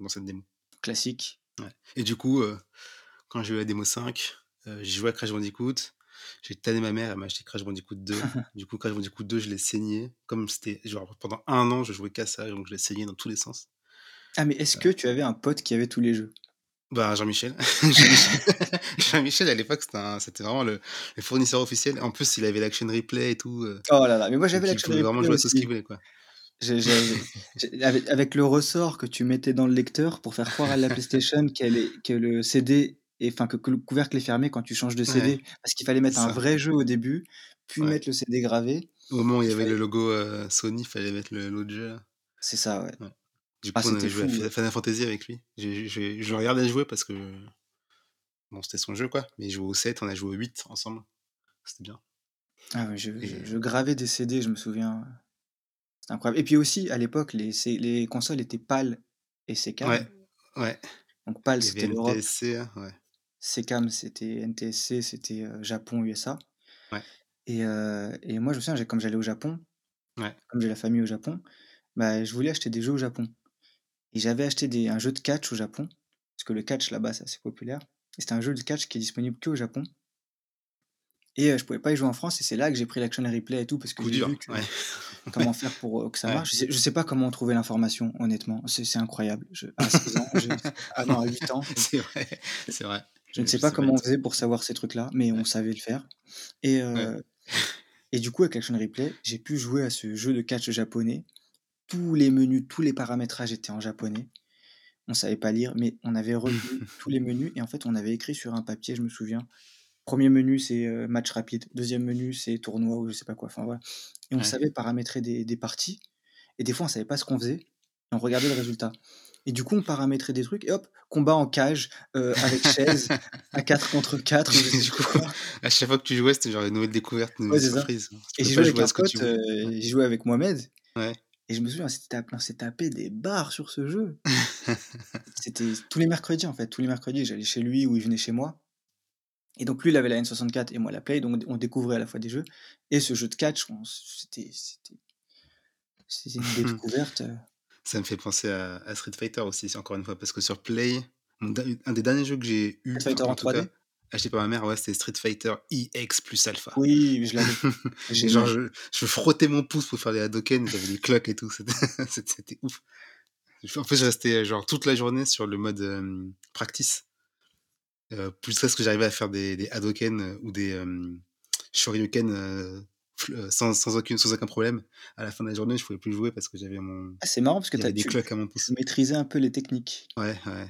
dans cette démo. Classique. Ouais et du coup, heu, quand j'ai eu la démo 5, heu, j'ai joué à Crash Bandicoot, j'ai tanné ma mère, elle m'a acheté Crash Bandicoot 2. Du coup, Crash Bandicoot 2, je l'ai saigné, comme c'était genre pendant 1 an, je jouais qu'à ça, donc je l'ai saigné dans tous les sens. Ah mais est-ce que tu avais un pote qui avait tous les jeux? Bah, Jean-Michel. Jean-Michel Jean-Michel, à l'époque, c'était un c'était vraiment le le fournisseur officiel. En plus, il avait l'Action Replay et tout, heu, Oh là là, mais moi j'avais donc il l'Action pouvait vraiment Replay jouer à ce qu'il voulait, quoi. J'ai j'avais j'ai avec avec le ressort que tu mettais dans le lecteur pour faire croire à la PlayStation qu'elle est que le CD est enfin que que le couvercle est fermé quand tu changes de Ouais, CD. Parce qu'il fallait mettre un ça. vrai jeu au début, puis Ouais. mettre le CD gravé. Au moment où il y Il avait le fallait logo, heu, Sony, il fallait mettre le l'autre jeu là. C'est ça, ouais. Ouais. Du Ah coup, on avait joué à fou, ouais. Final Fantasy avec lui. J'ai je le regardais jouer parce que bon, c'était son jeu, quoi, mais il jouait au 7, on a joué au 8 ensemble. C'était bien. Ah ouais, je je Et je gravais des CD, je me souviens. C'était incroyable et puis aussi à l'époque les les consoles étaient PAL et Ouais, SECAM. ouais. Donc PAL c'était l'Europe NTSC, hein, ouais. SECAM c'était NTSC, c'était, heu, Japon, USA Ouais. et heu et moi je me souviens, comme j'allais au Japon, Ouais. comme j'ai la famille au Japon, bah, je voulais acheter des jeux au Japon et j'avais acheté des un jeu de catch au Japon, parce que le catch là-bas c'est assez populaire et c'était un jeu de catch qui est disponible qu'au Japon et heu, je pouvais pas y jouer en France et c'est là que j'ai pris l'Action Replay et tout parce que j'ai vu que ouais. comment faire pour, heu, que ça Ouais. marche. Je sais je sais pas comment on trouvait l'information honnêtement, c'est incroyable. Je à 16 ans, je ah non à 8 ans, C'est vrai, c'est vrai. je ne sais pas comment on faisait pour savoir ces trucs-là, mais on savait le faire et et du coup avec l'Action Replay, j'ai pu jouer à ce jeu de catch japonais. Tous les menus, tous les paramétrages étaient en japonais. On savait pas lire, mais on avait retenu tous les menus et en fait, on avait écrit sur un papier, je me souviens. 1er menu, c'est, heu, match rapide. 2e menu, c'est tournoi ou je sais pas quoi, enfin voilà et on Ouais. savait paramétrer des des parties et des fois, on savait pas ce qu'on faisait et on regardait le résultat et du coup, on paramétrait des trucs et hop, combat en cage, heu, avec chaise, à 4 contre 4 ou je sais Du plus coup, quoi. à chaque fois que tu jouais, c'était genre une nouvelle découverte, une nouvelle surprise. Et j'ai joué avec un pote, j'ai joué avec Mohamed Ouais. Et je me souviens, on s'est tapé des barres sur ce jeu. C'était tous les mercredis, en fait, tous les mercredis, j'allais chez lui ou il venait chez moi. Et donc lui, il avait la N64 et moi la Play, donc on découvrait à la fois des jeux. Et ce jeu de catch, c'était une découverte, heu Ça me fait penser à à Street Fighter aussi, encore une fois, parce que sur Play, un des derniers jeux que j'ai eu, Street Fighter en en tout cas, 3D? Acheté par ma mère, ouais, c'était Street Fighter EX plus alpha Oui, je l'avais. genre je je frottais mon pouce pour faire les Hadouken, j'avais des cloques et tout, c'était ouf. En fait, je restais genre toute la journée sur le mode, hem, practice. Heu, jusqu'à ce que j'arrivais à faire des des heu, ou des, Shoryuken, sans sans aucune sans aucun problème. À la fin de la journée, je pouvais plus jouer parce que j'avais mon Ah, c'est marrant parce que tu as des tu cloques à mon pouce. maîtrisais un peu les techniques. Ouais, ouais.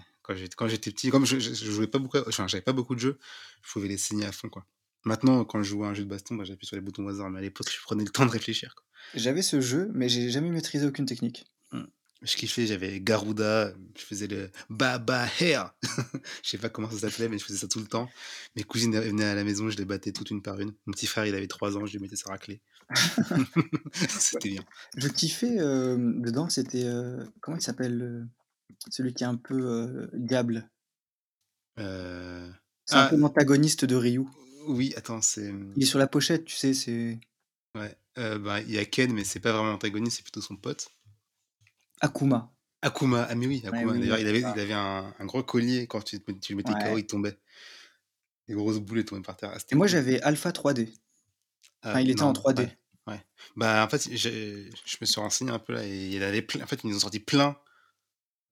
Quand j'étais petit, comme je je je jouais pas beaucoup enfin, j'avais pas beaucoup de jeux, je pouvais les saigner à fond, quoi. Maintenant, quand je joue à un jeu de baston, bah, j'appuie sur les boutons au hasard, mais à l'époque, je prenais le temps de réfléchir. J'avais ce jeu, mais j'ai jamais maîtrisé aucune technique. Mmh. Je kiffais, j'avais Garuda, je faisais le Baba Hair. Je sais pas comment ça s'appelait, mais je faisais ça tout le temps. Mes cousines, venaient à la maison, je les battais toutes une par une. Mon petit frère, il avait 3 ans, je lui mettais sa raclée. C'était bien. Je kiffais, hem, dedans, c'était, heu, comment il s'appelle, celui qui est un peu, diable? C'est un ah, peu l'antagoniste de Ryu. oui, attends, c'est, Il est sur la pochette, tu sais, c'est ouais, heu, bah, il y a Ken, mais c'est pas vraiment l'antagoniste, c'est plutôt son pote. Akuma. Akuma, ah mais oui, Ouais, Akuma. oui, D'ailleurs, il avait il avait un un gros collier, quand tu tu le mettais KO, Ouais il tombait. Des grosses boules, tombaient par terre. Ah, et moi, j'avais Alpha 3D. Ah Enfin, il était en non, ouais, 3D. ouais. Bah, en fait, je me suis renseigné un peu là et il avait plein en fait, ils nous ont sorti plein,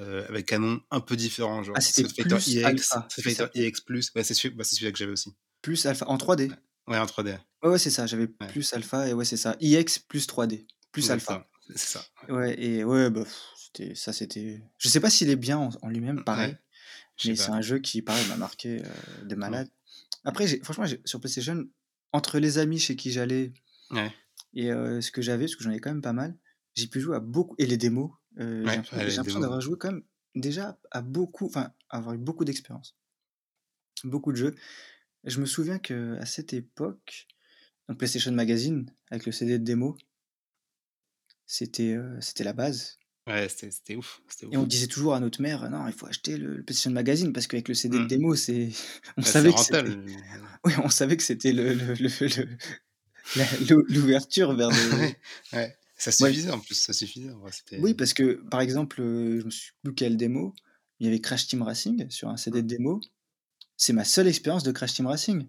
heu, avec un nom un peu différent, Ah, genre c'était Street Fighter plus EX, Alpha. EX Plus, ouais, c'est celui bah, c'est celui-là que j'avais aussi. Plus Alpha en 3D? Ouais. En 3D, ouais. C'est ça, j'avais Ouais, plus Alpha et ouais, c'est ça. EX plus 3D, plus Alpha. c'est ça, ouais. Et ouais, bah, c'était ça, c'était je sais pas s'il est bien en en lui-même, pareil, Mais c'est un jeu qui, pareil, m'a marqué, heu, de malade. Après, franchement, sur PlayStation, entre les amis chez qui j'allais et heu, ce que j'avais, parce que j'en avais quand même pas mal, j'ai pu jouer à beaucoup et les démos, heu, j'ai Ouais, l'impression j'ai d'avoir joué quand même déjà à beaucoup enfin, avoir eu beaucoup d'expérience. Beaucoup de jeux. Je me souviens qu'à cette époque, donc PlayStation Magazine avec le CD de démo c'était, heu, c'était la base Ouais, c'était ouf, et on disait toujours à notre mère: «Non, il faut acheter le le PlayStation Magazine parce qu'avec le CD de Mmh. démo, c'est» on Bah, savait que oui, on savait que c'était le le le l'ouverture vers ouais, ça ouais. suffisait en plus, ça suffisait en vrai, Oui, parce que, par exemple, je me souviens plus quelle démo, il y avait Crash Team Racing sur un CD Mmh. de démo. C'est ma seule expérience de Crash Team Racing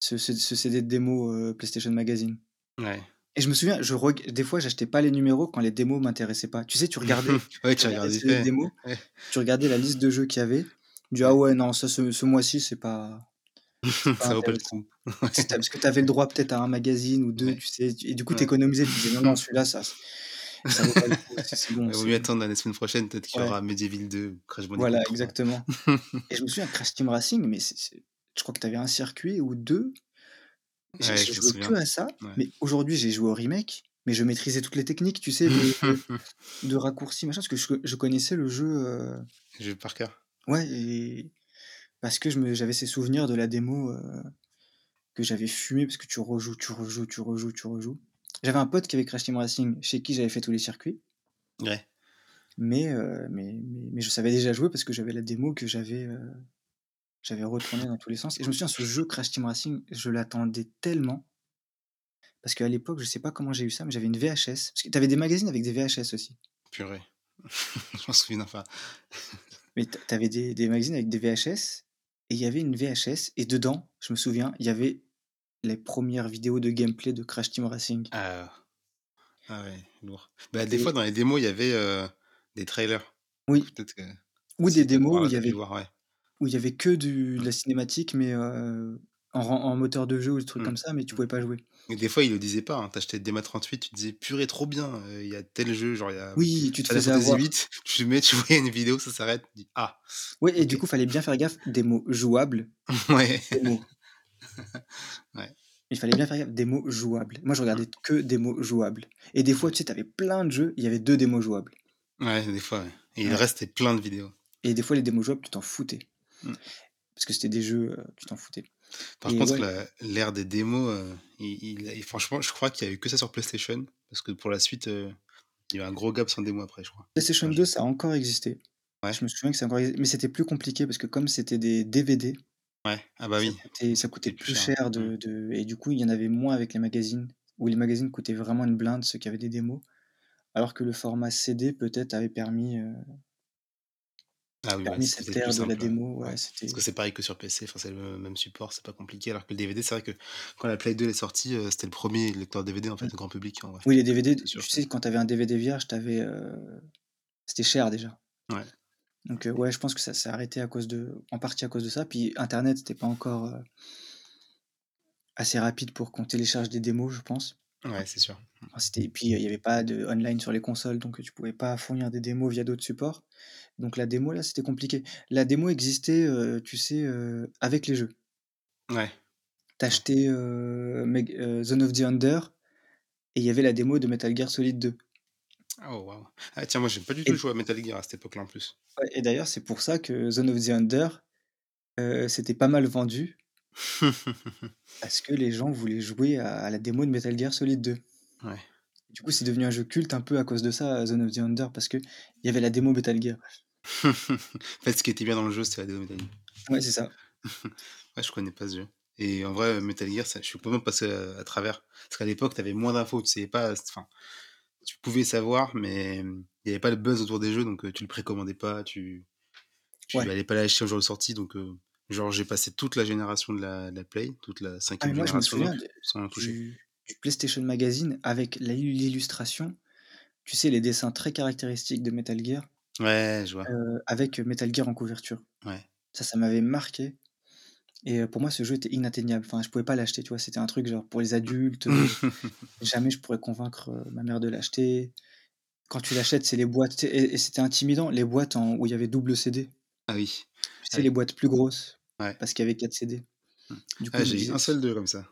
ce ce ce CD de démo, PlayStation Magazine Ouais. et je me souviens, je reg des fois, j'achetais pas les numéros quand les démos m'intéressaient pas. Tu sais, tu regardais Ouais, tu tu regardais Ouais. tu la liste de jeux qu'il y avait, tu dis: «Ah Ouais. non, ça, ce ce mois-ci, c'est pas Ça vaut pas le intéressant». coup. Parce que tu avais le droit peut-être à 1 magazine ou 2, Ouais. tu sais et du coup, tu Ouais. économisais, tu disais: «Non, non, celui-là, ça ça vaut pas le coup, c'est bon, vaut mieux bon». attendre la semaine prochaine, peut-être qu'il y aura Medieval 2 ou Crash Bandicoot Voilà, 3. exactement et je me souviens Crash Team Racing, mais c'est c'est je crois que tu avais 1 circuit ou 2. J'ai Ouais, joué que à ça, Ouais. mais aujourd'hui, j'ai joué au remake, mais je maîtrisais toutes les techniques, tu sais, de raccourcis, machin, parce que je co je connaissais le jeu, heu Jeu par cœur. ouais et parce que j'avais ces souvenirs de la démo, heu, que j'avais fumé parce que tu rejoues, tu rejoues, tu rejoues, tu rejoues. J'avais un pote qui avait Crash Team Racing, chez qui j'avais fait tous les circuits Ouais. mais heu, mais mais mais je savais déjà jouer parce que j'avais la démo que j'avais, heu, j'avais retournée dans tous les sens et je me souviens, ce jeu Crash Team Racing, je l'attendais tellement parce qu'à l'époque, je sais pas comment j'ai eu ça, mais j'avais une VHS, parce que tu avais des magazines avec des VHS aussi. Purée. Je m'en souviens enfin. Mais tu avais des des magazines avec des VHS et il y avait une VHS et dedans, je me souviens, il y avait les 1res vidéos de gameplay de Crash Team Racing. Ah. Ah ouais, lourd. Bah, des fois, dans les démos, il y avait, heu, des trailers. Oui peut-être que ou des démos où il y avait voir, ouais. où il y avait que du de la cinématique mais heu, en moteur de jeu ou des trucs Mmh. comme ça, mais tu Mmh. pouvais pas jouer. Et des fois, ils le disaient pas, hein. Tu achetais DMA38, tu disais: «Purée, trop bien, heu, il y a tel jeu», genre il y a Oui, tu te faisais avoir. 8, tu mets, tu voyais une vidéo, ça s'arrête, tu dis: «Ah, Ouais et du OK». coup, fallait bien faire gaffe, démo jouable, Ouais. démo. Ouais. Il fallait bien faire gaffe, démo jouable. Moi, je Mmh. regardais que démo jouable et des fois, tu sais, tu avais plein de jeux, il y avait 2 démos jouables. Ouais, des fois, ouais et Ouais reste, c'était plein de vidéos. et des fois, les démos jouables, tu t'en foutais Mmh. parce que c'était des jeux, heu, tu t'en foutais Par et contre, ouais. l'ère des démos, heu, il il a franchement, je crois qu'il y a eu que ça sur PlayStation parce que pour la suite, heu, il y a eu un gros gap sans démo après, je crois. PlayStation Enfin, 2, je ça a encore existé. Ouais? Je me souviens que ça a encore exis mais c'était plus compliqué parce que comme c'était des DVD Ouais. Ah bah ça coûtait ça plus plus cher, cher mmh. de de et du coup, il y en avait moins avec les magazines, où les magazines coûtaient vraiment une blinde, ceux qui avaient des démos, alors que le format CD peut-être avait permis, heu Ah oui, ouais, cette plus ère de la simple, ouais. démo, Ouais. ouais, Parce que c'était c'est pareil que sur PC, enfin, c'est le même support, c'est pas compliqué alors que le DVD, c'est vrai que quand la Play 2 est sortie, heu, c'était le 1er lecteur DVD, en fait, grand public, en vrai. Oui, les DVD, C'est tu sûr sais, quand tu avais un DVD vierge, tu avais, heu, c'était cher déjà. Ouais. Donc heu, ouais, je pense que ça s'est arrêté à cause de en partie à cause de ça, puis internet, c'était pas encore, assez rapide pour qu'on télécharge des démos, je pense. Ouais, c'est sûr. Mmh. Enfin, c'était et puis, il y avait pas de online sur les consoles, donc tu pouvais pas fournir des démos via d'autres supports. Donc la démo, là, c'était compliqué. La démo existait, tu sais, avec les jeux. Ouais. Tu Ouais. achetais, heu, Meg heu, Zone of the Ender et il y avait la démo de Metal Gear Solid 2. Oh waouh! Ah tiens, moi, j'ai pas du tout Et joué à Metal Gear à cette époque-là, en plus. Ouais et d'ailleurs, c'est pour ça que Zone of the Ender, heu, s'était pas mal vendu parce que les gens voulaient jouer à à la démo de Metal Gear Solid 2. Ouais. Du coup, c'est devenu un jeu culte un peu à cause de ça, Zone of the Ender, parce qu'il y avait la démo Metal Gear. En fait, ce qui était bien dans le jeu, c'était la démo Metal Gear. Ouais, c'est ça. Ouais, je connais pas ce jeu et en vrai, Metal Gear, ça je suis complètement passé à à travers. Parce qu'à l'époque, tu avais moins d'infos, tu savais pas, enfin, tu pouvais savoir, mais mmh, il y avait pas le buzz autour des jeux, donc heu, tu le précommandais pas, tu tu Ouais. allais pas l'acheter au jour de sortie, donc heu, genre, j'ai passé toute la génération de la de la Play, toute la Ah mais 5e moi, je me génération, souviens de sans toucher. du du PlayStation Magazine avec l'illustration, tu sais, les dessins très caractéristiques de Metal Gear, Ouais, je vois. heu, avec Metal Gear en couverture. Ouais. Ça, ça m'avait marqué et heu, pour moi, ce jeu était inatteignable. Enfin, je pouvais pas l'acheter, tu vois? C'était un truc genre pour les adultes, heu, jamais je pourrais convaincre, ma mère de l'acheter. Quand tu l'achètes, c'est les boîtes, et et c'était intimidant, les boîtes en où il y avait double CD. Ah oui. Tu Ah oui. les boîtes plus grosses, Ouais. parce qu'il y avait 4 CD. Mmh. Du coup, Ah, j'ai eu un seul d'eux comme ça.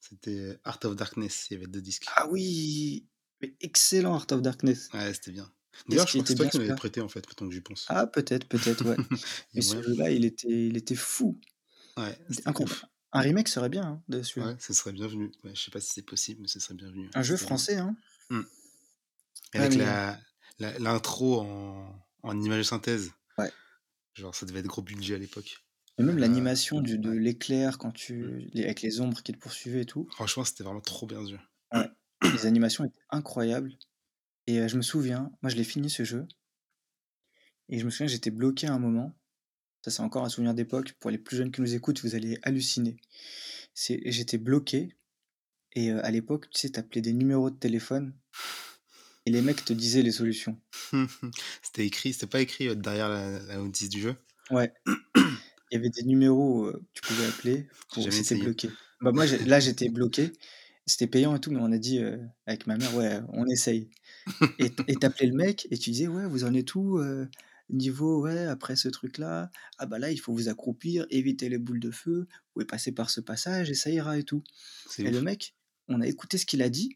C'était Art of Darkness, il y avait 2 disques. Ah oui! Mais excellent Art of Darkness. Ouais, c'était bien. D'ailleurs, je crois que c'est toi qui celui-là? prêté en fait, maintenant que j'y pense. Ah peut-être, peut-être, ouais. Mais ce jeu-là, il était il était fou. Ouais, c'était. Un remake serait bien, hein, de celui-là. Ouais, ce serait bienvenu. Ouais, je sais pas si c'est possible, mais ce serait bienvenu. Un jeu français, hein? Mmh. Ouais, avec mais la l'intro en en image de synthèse. Ouais. Genre, ça devait être gros budget à l'époque. Et même Heu, l'animation du de l'éclair quand Mmh. tu les avec les ombres qui te poursuivaient et tout. Franchement, c'était vraiment trop bien. Ouais. Les animations étaient incroyables et heu, je me souviens, moi je l'ai fini ce jeu et je me souviens, j'étais bloqué à un moment. Ça, c'est encore un souvenir d'époque. Pour les plus jeunes qui nous écoutent, vous allez halluciner. C'est j'étais bloqué et heu, à l'époque, tu sais, tu appelais des numéros de téléphone et les mecs te disaient les solutions. C'était écrit, c'était pas écrit, derrière la la notice du jeu? Ouais. Il y avait des numéros, heu, que tu pouvais appeler pour si bloqué. Bah, moi, là, j'étais bloqué. C'était payant et tout, mais on a dit, heu, avec ma mère: «Ouais, on essaye» et t et tu appelais le mec et tu disais: «Ouais, vous en êtes où, heu, niveau ouais, après ce truc-là? Ah bah, là, il faut vous accroupir, éviter les boules de feu, vous pouvez passer par ce passage et ça ira et tout» et le mec, on a écouté ce qu'il a dit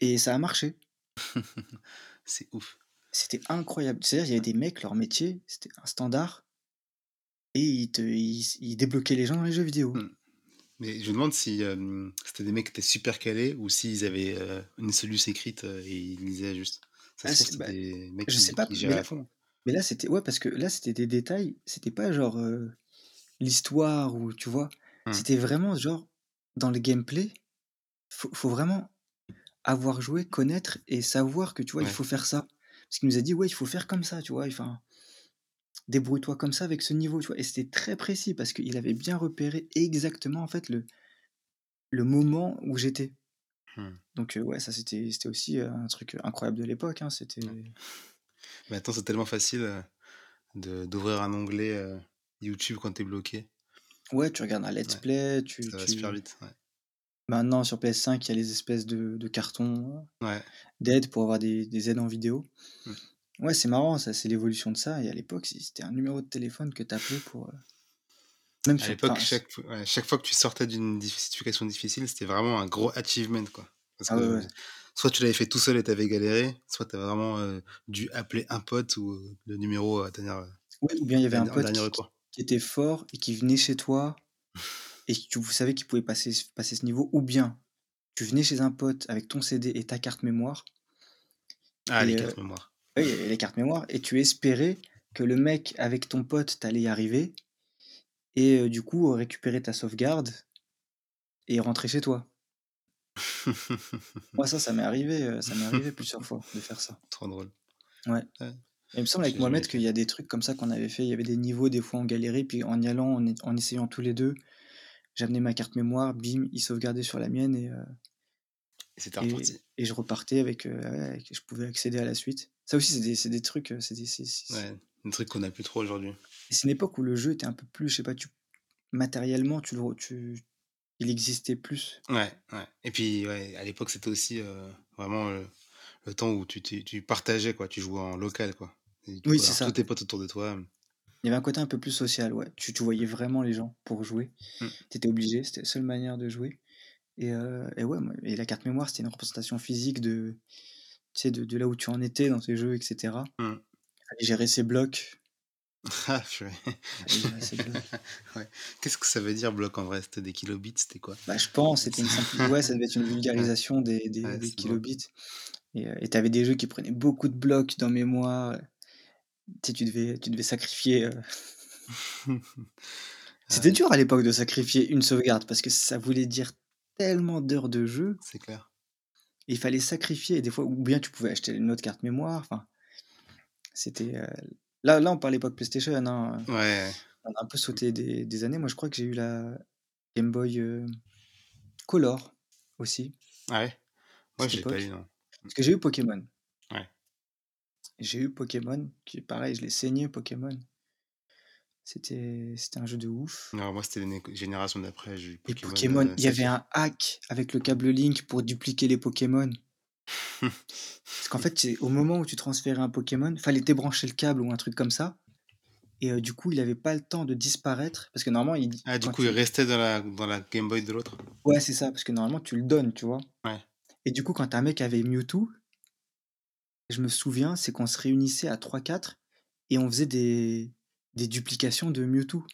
et ça a marché. C'est ouf. C'était incroyable. C'est-à-dire, il y avait des mecs, leur métier, c'était un standard et ils te débloquaient les gens dans les jeux vidéo. Mmh. Mais je me demande si, hem, c'était des mecs qui étaient super calés ou s'ils avaient, heu, une soluce écrite, heu, et ils lisaient juste. Ça Ah se trouve, c'est bah, c'était des mecs je sais qui pas, qui mais là à fond. mais là, c'était ouais, parce que là, c'était des détails, c'était pas genre, l'histoire ou tu vois? Mmh. C'était vraiment genre, dans le gameplay, faut faut vraiment avoir joué, connaître et savoir que, tu vois, il faut faire ça. Parce qu'il nous a dit: «Ouais, il faut faire comme ça», tu vois? Enfin, «Débrouille-toi comme ça avec ce niveau», tu vois? Et c'était très précis parce qu'il avait bien repéré exactement, en fait, le le moment où j'étais. Mmh. Donc heu, ouais, ça, c'était c'était aussi, heu, un truc, heu, incroyable de l'époque, hein, c'était Ouais. Maintenant, c'est tellement facile, de d'ouvrir un onglet, YouTube quand tu es bloqué. ouais, tu regardes un let's Ouais. play, tu Ça va super vite, ouais. maintenant sur PS5, il y a les espèces de de cartons, Ouais. d'aide pour avoir des des aides en vidéo. Mmh. Ouais, c'est marrant, ça, c'est l'évolution de ça et à l'époque, c'était un numéro de téléphone que tu appelais pour, heu même À l'époque, chaque fois ouais, chaque fois que tu sortais d'une situation difficile, c'était vraiment un gros achievement, quoi. Parce ah que ouais. soit tu l'avais fait tout seul et tu avais galéré, soit tu as vraiment, heu, dû appeler un pote ou, heu, le numéro à dernière, Ouais, ou bien il y avait un pote qui était fort et qui venait chez toi et que tu vous savez qu'il pouvait passer ce passer ce niveau ou bien tu venais chez un pote avec ton CD et ta carte mémoire Ah, les et cartes mémoire. Oui, il y avait les cartes mémoire et tu espérais que le mec avec ton pote, tu allais y arriver et heu, du coup, récupérer ta sauvegarde et rentrer chez toi. Moi, ça, ça m'est arrivé, heu, ça m'est arrivé plusieurs fois de faire ça. Trop drôle. Ouais. Ouais, Et il me semble avec Mohamed qu'il y a des trucs comme ça qu'on avait fait. Il y avait des niveaux, des fois on galérait, puis en y allant, en, en essayant tous les deux, j'amenais ma carte mémoire, bim, il sauvegardait sur la mienne et, euh, Et je repartais avec, euh, avec- je pouvais accéder à la suite. Ça aussi, c'est des, des trucs, euh, c'est des- Ouais, un truc qu'on a plus trop aujourd'hui. c'est une époque où le jeu était un peu plus, je sais pas, tu, matériellement, tu, le re- tu, il existait plus. Ouais, ouais. Et puis, ouais, à l'époque, c'était aussi, heu, vraiment, le temps où tu tu tu partageais, quoi. Tu jouais en local, quoi. Et tu Oui, c'est avoir tous ça. tes potes autour de toi. Il y avait un côté un peu plus social, ouais. Tu, tu voyais vraiment les gens pour jouer. Mmh. Tu étais obligé, c'était la seule manière de jouer. Et, euh, et ouais, et la carte mémoire, c'était une représentation physique de, tu sais, de, de là où tu en étais dans tes jeux, etc. Fallait gérer ses blocs. Ah, gérer ses blocs. Ouais. Qu'est-ce que ça veut dire bloc en vrai? C'était des kilobits, c'était quoi? Bah, je pense, c'était une simpli- ouais, ça devait être une vulgarisation des, des, Ouais, kilobits. Et euh, et t'avais des jeux qui prenaient beaucoup de blocs dans mémoire. Tu sais, tu devais, tu devais sacrifier. euh, C'était dur à l'époque de sacrifier une sauvegarde parce que ça voulait dire tellement d'heures de jeu. c'est clair. Et il fallait sacrifier. Et des fois, ou bien tu pouvais acheter une autre carte mémoire. Enfin, c'était. euh, Là, là, on parle l'époque PlayStation. Hein. Ouais, On a un peu sauté des, des années. Moi, je crois que j'ai eu la Game Boy euh, Color aussi, ouais? Moi, cette je l'ai pas eu, époque. non. Parce que j'ai eu Pokémon. Ouais. J'ai eu Pokémon, qui est pareil, je l'ai saigné Pokémon. C'était c'était un jeu de ouf. Non, moi, c'était l'année génération d'après, j'ai eu Pokémon, Pokémon, heu, il y avait un hack avec le câble Link pour dupliquer les Pokémon. Parce qu'en fait, au moment où tu transférais un Pokémon, fallait débrancher le câble ou un truc comme ça. Et euh, du coup, il avait pas le temps de disparaître. Parce que normalement, il. Ah, du coup, il restait dans la, dans la Game Boy de l'autre? Ouais, c'est ça. Parce que normalement, tu le donnes, tu vois. Ouais. Et du coup, quand un mec avait Mewtwo, je me souviens, c'est qu'on se réunissait à 3-4 et on faisait des, des duplications de Mewtwo.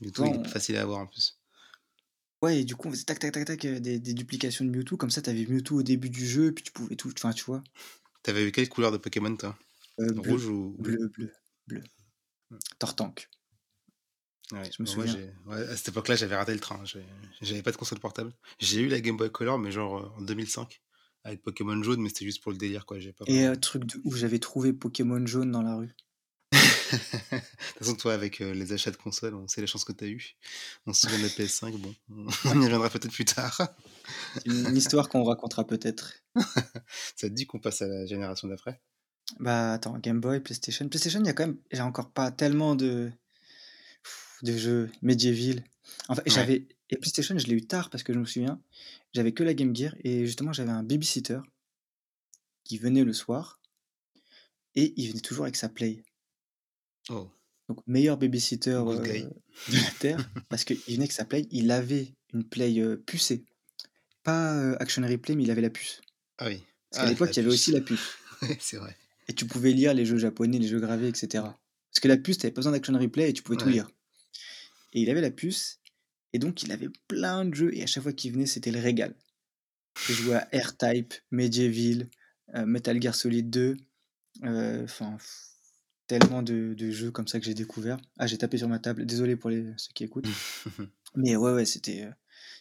Ouais, il est on- facile à avoir en plus. Ouais, et du coup, on faisait tac, tac, tac, tac, euh, des, des duplications de Mewtwo. Comme ça, t'avais Mewtwo au début du jeu, puis tu pouvais tout. Enfin, tu vois. T'avais eu quelle couleur de Pokémon, toi? Euh, bleu, Rouge ou bleu, bleu, bleu. Tortank. Ouais, Je me moi, souviens. ouais, à cette époque-là, j'avais raté le train. J'avais pas de console portable. J'ai eu la Game Boy Color, mais genre euh, en 2005, avec Pokémon jaune, mais c'était juste pour le délire, quoi. Pas Et vraiment- euh, truc de où j'avais trouvé Pokémon jaune dans la rue. de toute façon, toi, avec euh, les achats de consoles, on sait la chance que t'as eu. On se souvient de la PS5, bon, on y reviendra peut-être plus tard. C'est une histoire qu'on racontera peut-être. Ça te dit qu'on passe à la génération d'après? Bah attends, Game Boy, PlayStation. PlayStation, il y a quand même. J'ai encore pas tellement de. de jeux médiévaux. En fait, Ouais. j'avais. Et PlayStation, je l'ai eu tard parce que je me souviens, j'avais que la Game Gear et justement, j'avais un babysitter qui venait le soir et il venait toujours avec sa Play. Oh, Donc, meilleur babysitter euh, de la Terre parce qu'il venait avec sa Play. Il avait une Play euh, pucée. Pas euh, Action Replay, mais il avait la puce. ah oui. Parce qu'à Ah, l'époque, il y avait puce. aussi la puce. C'est vrai. Et tu pouvais lire les jeux japonais, les jeux gravés, etc. Parce que la puce, tu pas besoin d'action replay et tu pouvais tout lire. Et il avait la puce, et donc il avait plein de jeux, et à chaque fois qu'il venait, c'était le régal. Il jouait à R-Type, Medieval, euh, Metal Gear Solid 2, euh, enfin, tellement de, de jeux comme ça que j'ai découvert. Ah, j'ai tapé sur ma table, désolé pour les, ceux qui écoutent. Mais ouais, ouais, c'était euh,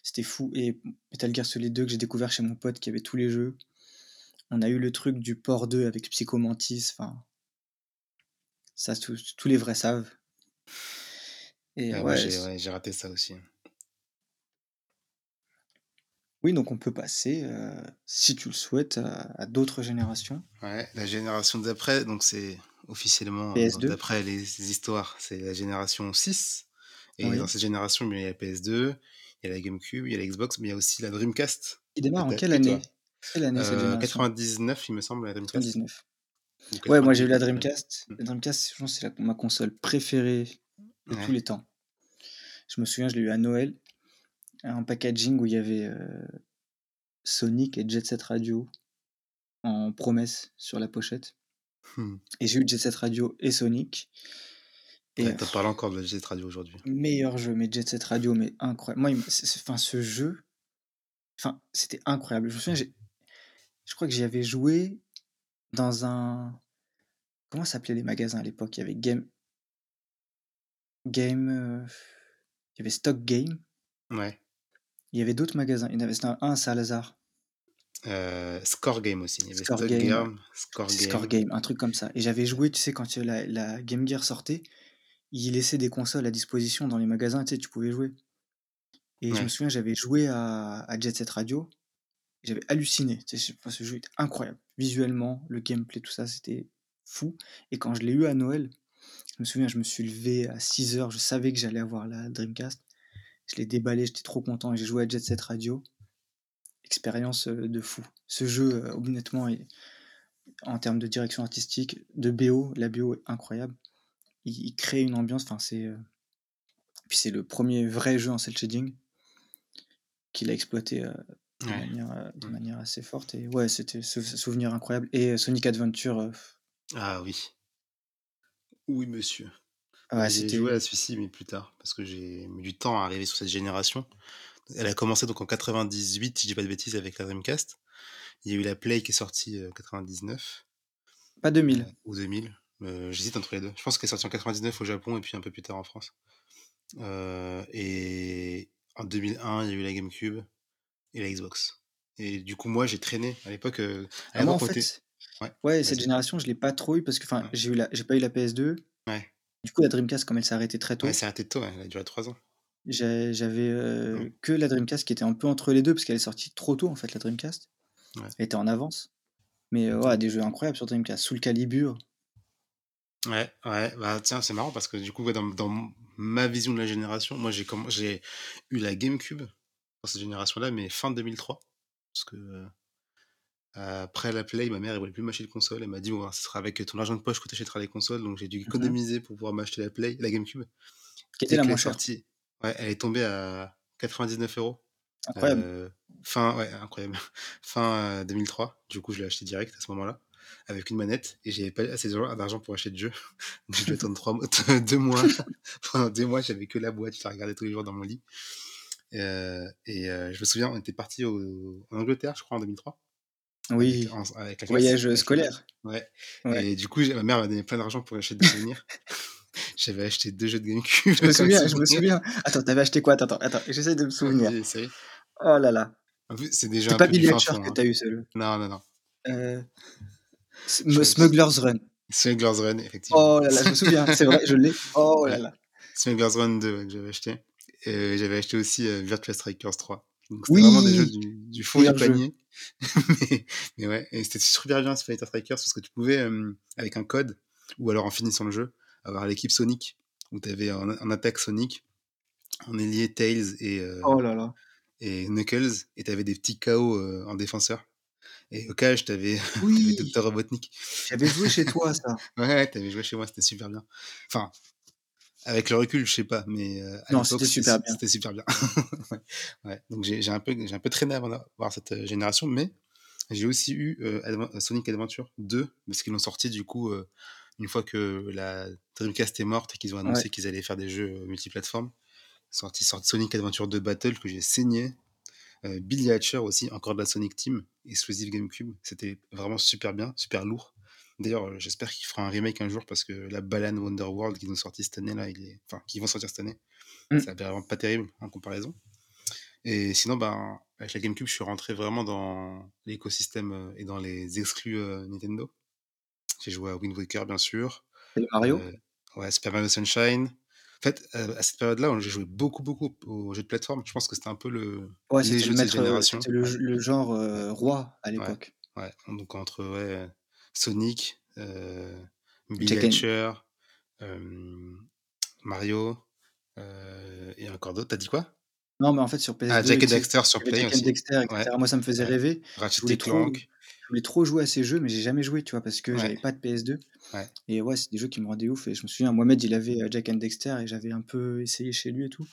c'était fou. Et Metal Gear Solid 2 que j'ai découvert chez mon pote qui avait tous les jeux. On a eu le truc du port 2 avec Psychomantis. Enfin, ça, tous, tous les vrais savent. Et Ah, j'ai ouais, j'ai raté ça aussi. Oui, donc on peut passer, euh, si tu le souhaites, à, à d'autres générations. Ouais, la génération d'après, donc c'est officiellement, euh, PS2. d'après les histoires, c'est la génération 6. Et Oui. dans cette génération, il y a la PS2, il y a la GameCube, il y a la Xbox, mais il y a aussi la Dreamcast. Il démarre en quelle année? Quelle année cette Euh, génération? 99, il me semble, la Dreamcast. 99. Ou Ouais, moi j'ai eu la 98, ouais. Dreamcast. La Dreamcast, je pense c'est ma console préférée de Ouais. tous les temps. Je me souviens, je l'ai eu à Noël, un packaging où il y avait euh, Sonic et Jet Set Radio en promesse sur la pochette. Hmm. Et j'ai eu Jet Set Radio et Sonic. Et Ouais, T'en parles encore de Jet Radio aujourd'hui. meilleur jeu, mais Jet Set Radio, mais incroyable. Moi, enfin, ce jeu, enfin, c'était incroyable. Je me souviens, je crois que j'y avais joué dans un. Comment s'appelaient les magasins à l'époque? Il y avait Game. Game. euh, Il y avait Stock Game. Ouais. Il y avait d'autres magasins. Il y en avait un à Saint-Lazare. Euh, Score Game aussi. Il y avait Score Game, Game, Score Game. Score Game, un truc comme ça. Et j'avais joué, tu sais, quand la, la Game Gear sortait, ils laissaient des consoles à disposition dans les magasins, tu sais, tu pouvais jouer. Et je me souviens, j'avais joué à, à Jet Set Radio. J'avais halluciné. Tu sais, ce jeu était incroyable. Visuellement, le gameplay, tout ça, c'était fou. Et quand je l'ai eu à Noël, je me souviens, je me suis levé à 6 heures. Je savais que j'allais avoir la Dreamcast. Je l'ai déballé, j'étais trop content. Et j'ai joué à Jet Set Radio. Expérience euh, de fou. Ce jeu, euh, honnêtement, est- en termes de direction artistique, de BO, la BO est incroyable. Il, il crée une ambiance. Enfin, c'est. euh, Puis c'est le premier vrai jeu en cel shading qu'il a exploité euh, de, Ouais. manière, euh, de manière assez forte. Et ouais, c'était ce ce souvenir incroyable. Et euh, Sonic Adventure, euh, Ah oui. Oui, monsieur. Ouais, j'ai c'était. joué à celui-ci, mais plus tard, parce que j'ai mis du temps à arriver sur cette génération. Elle a commencé donc en 98, si je dis pas de bêtises, avec la Dreamcast. Il y a eu la Play qui est sortie en 99 Pas 2000. euh, ou 2000. Euh, J'hésite entre les deux. Je pense qu'elle est sortie en 99 au Japon et puis un peu plus tard en France. Euh, et en 2001, il y a eu la GameCube et la Xbox. Et du coup, moi, j'ai traîné à l'époque. euh, à Ah, moi, en fait, Ouais, ouais, cette génération, je l'ai pas trop eu parce que, enfin, Ouais. j'ai eu la, j'ai pas eu la PS2. Ouais. Du coup, la Dreamcast, comme elle s'est arrêtée très tôt, Ouais, c'est arrêté tôt, elle a duré 3 ans. j'avais euh, que la Dreamcast qui était un peu entre les deux parce qu'elle est sortie trop tôt en fait, la Dreamcast. Ouais. Elle était en avance. Mais euh, ouais, des jeux incroyables sur Dreamcast. Soul Calibur. Ouais, ouais, bah tiens, c'est marrant parce que du coup, ouais, dans, dans ma vision de la génération, moi j'ai j'ai eu la GameCube dans cette génération-là, mais fin 2003. Parce que euh, Après la Play, ma mère, elle voulait plus m'acheter de console. Elle m'a dit: «Bon, ce sera avec ton argent de poche que tu achèteras les consoles», donc j'ai dû Mmh mh. économiser pour pouvoir m'acheter la Play la GameCube. Qui était la moins chère. sortie ouais, elle est tombée à 99 €, Incroyable. heu, fin ouais, incroyable, fin, heu, 2003. Du coup, je l'ai acheté direct à ce moment-là, avec une manette et j'avais pas assez d'argent pour acheter de jeux. Donc j'ai dû attendre 3 mois 2 mois. Pendant 2 mois, j'avais que la boîte, je la regardais tous les jours dans mon lit. Heu et heu, je me souviens, on était partis au en Angleterre, je crois, en 2003 avec Oui, en avec la classe, voyage, classe. scolaire. Ouais Ouais. et du coup, ma mère m'a donné plein d'argent pour acheter des souvenirs. J'avais acheté 2 jeux de GameCube Je me souviens, je me souviens. Attends, tu avais acheté quoi? Attends, attends, j'essaie de me souvenir. Oh là là. C'est C'est un pas peu que hein. tu as eu, jeu? Non, non, non. Que c Smuggler's Run. Smuggler's Run, effectivement. Oh là là, je me souviens, c'est vrai, je l'ai. Oh là là. Smuggler's Run 2, ouais, que j'avais acheté et j'avais acheté aussi, heu, Virtua Strikers 3. Donc c'était vraiment des jeux Oui! du du fond du panier. Mais mais ouais et c'était super bien ce Virtua Strikers parce que tu pouvais, hem, avec un code ou alors en finissant le jeu, avoir l'équipe Sonic où tu avais en en attaque Sonic, en ailier Tails et heu Oh là là. et Knuckles et tu avais des petits KO, heu, en défenseur et au cage, tu avais tu avais Oui! Docteur Robotnik. J'avais joué chez toi ça. Ouais, ouais, tu avais joué chez moi, c'était super bien. Enfin, avec le recul, je sais pas, mais heu, à Non, c'était super su bien. c'était super bien. Ouais, donc j'ai un peu j'ai un peu traîné avant d'avoir cette, heu, génération, mais j'ai aussi eu, Adven Sonic Adventure 2 parce qu'ils l'ont sorti du coup, une fois que la Dreamcast est morte et qu'ils ont Ouais. annoncé qu'ils allaient faire des jeux, multiplateformes. Sorti sorti Sonic Adventure 2 Battle que j'ai saigné. Billy Hatcher aussi, encore de la Sonic Team, exclusive GameCube. C'était vraiment super bien, super lourd. D'ailleurs, heu, j'espère qu'il fera un remake un jour parce que la Balan Wonderworld qu'ils ont sorti cette année là, il est enfin, qu'ils vont sortir cette année, ça Mmh. a l'air vraiment pas terrible en comparaison et sinon, ben, avec la GameCube, je suis rentré vraiment dans l'écosystème, heu et dans les exclus, heu, Nintendo. J'ai joué à Wind Waker, bien sûr, Et Mario? ouais, Super Mario Sunshine. En fait, à cette période-là, j'ai joué beaucoup, beaucoup aux jeux de plateforme. Je pense que c'était un peu le Ouais, les jeux le de cette génération. le Ouais, genre, ouais, roi à ouais, l'époque. ouais, donc entre, ouais, Sonic, Jak and Hatcher, hem, Mario, heu et encore d'autres. Tu as dit quoi? Non, mais en fait, sur Ah, PS2, Jak and tu sais, Daxter sur Play and aussi. Dexter et Ouais. Moi, ça me faisait ouais. rêver. Je Ratchet voulais et trop je voulais trop jouer à ces jeux, mais j'ai jamais joué, tu vois? Parce que Ouais, j'avais pas de PS2 ouais. et ouais, c'est des jeux qui me rendaient ouf et je me souviens, Mohamed, il avait, Jak and Dexter et j'avais un peu essayé chez lui et tout.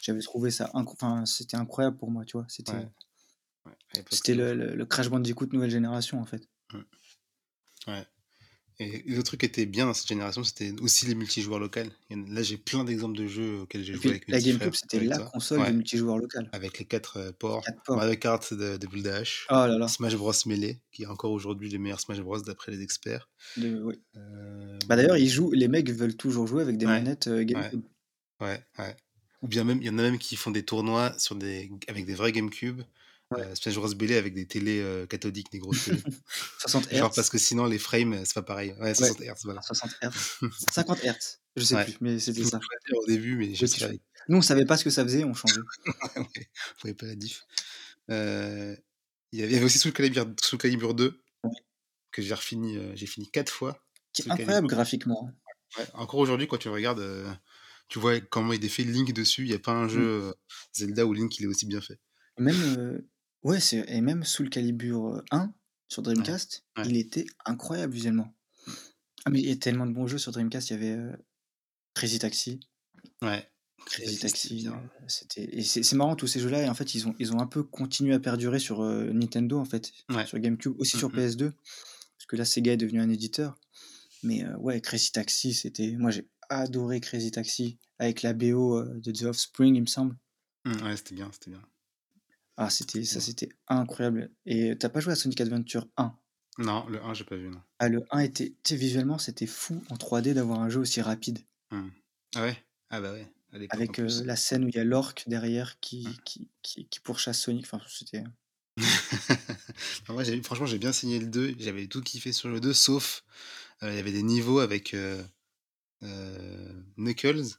J'avais trouvé ça inc enfin, c'était incroyable pour moi, tu vois? C'était c'était le le le Crash Bandicoot nouvelle génération, en fait. Ouais et le truc qui était bien dans cette génération, c'était aussi les multijoueurs en là, j'ai plein d'exemples de jeux auxquels j'ai joué avec mes la GameCube, c'était la console de Ouais, multijoueur local. avec les 4, heu, Les ports. 4 ports. Mario Kart de de Boule Dash, Oh là là. Smash Bros Melee, qui est encore aujourd'hui le meilleur Smash Bros d'après les experts. De oui. Bah, d'ailleurs, ils jouent les mecs veulent toujours jouer avec des ouais, manettes, ouais, GameCube. ouais, ouais. Ou bien même, il y en a même qui font des tournois sur des avec des vrais GameCube, Ouais. Bros Melee avec des télés, heu, cathodiques, des grosses télés. 60 Genre parce que sinon les frames, heu, c'est pas pareil. Ouais, Ouais, 60 Hz, voilà. 60 hertz. 50 hertz, je sais Ouais. plus, mais c'était ça. au début, mais je sais pas nous, on savait pas ce que ça faisait, on changeait. on voyait pas la diff. Heu, il y avait aussi Soul Calibur Soul Calibur 2 Ouais. que j'ai refini, heu, j'ai fini 4 fois Qui est incroyable graphiquement. Ouais, encore aujourd'hui quand tu regardes, tu vois comment il est fait Link dessus, il y a pas un jeu, Mmh. heu, Zelda où Link il est aussi bien fait. Même, ouais, c'est et même Soul Calibur, heu, 1 sur Ouais, Dreamcast, ouais. il était incroyable visuellement. Mmh. Ah, mais il y a tellement de bons jeux sur Dreamcast, il y avait, heu, Crazy Taxi. Ouais, Crazy Taxi, c'était Taxi, heu, bien. c'était et c'est c'est marrant tous ces jeux-là et en fait, ils ont ils ont un peu continué à perdurer sur, Nintendo, en fait, Ouais. sur GameCube, aussi Mmh sur mh. PS2, parce que là, Sega est devenu un éditeur. Mais, ouais, Crazy Taxi, c'était moi, j'ai adoré Crazy Taxi avec la BO, de The Offspring, il me semble. Mmh, ouais, c'était bien, c'était bien. Ah, c'était ça, c'était incroyable et tu as pas joué à Sonic Adventure 1? Non, le 1 j'ai pas vu, non. Ah, le 1 était tu sais, visuellement, c'était fou en 3D d'avoir un jeu aussi rapide. Mmh. Ah ouais? Ah bah ouais, Avec, plus. la scène où il y a l'orque derrière qui Mmh. qui qui qui pourchasse Sonic, enfin, c'était moi franchement j'ai bien saigné le 2, j'avais tout kiffé sur le 2 sauf, heu, il y avait des niveaux avec, heu, Knuckles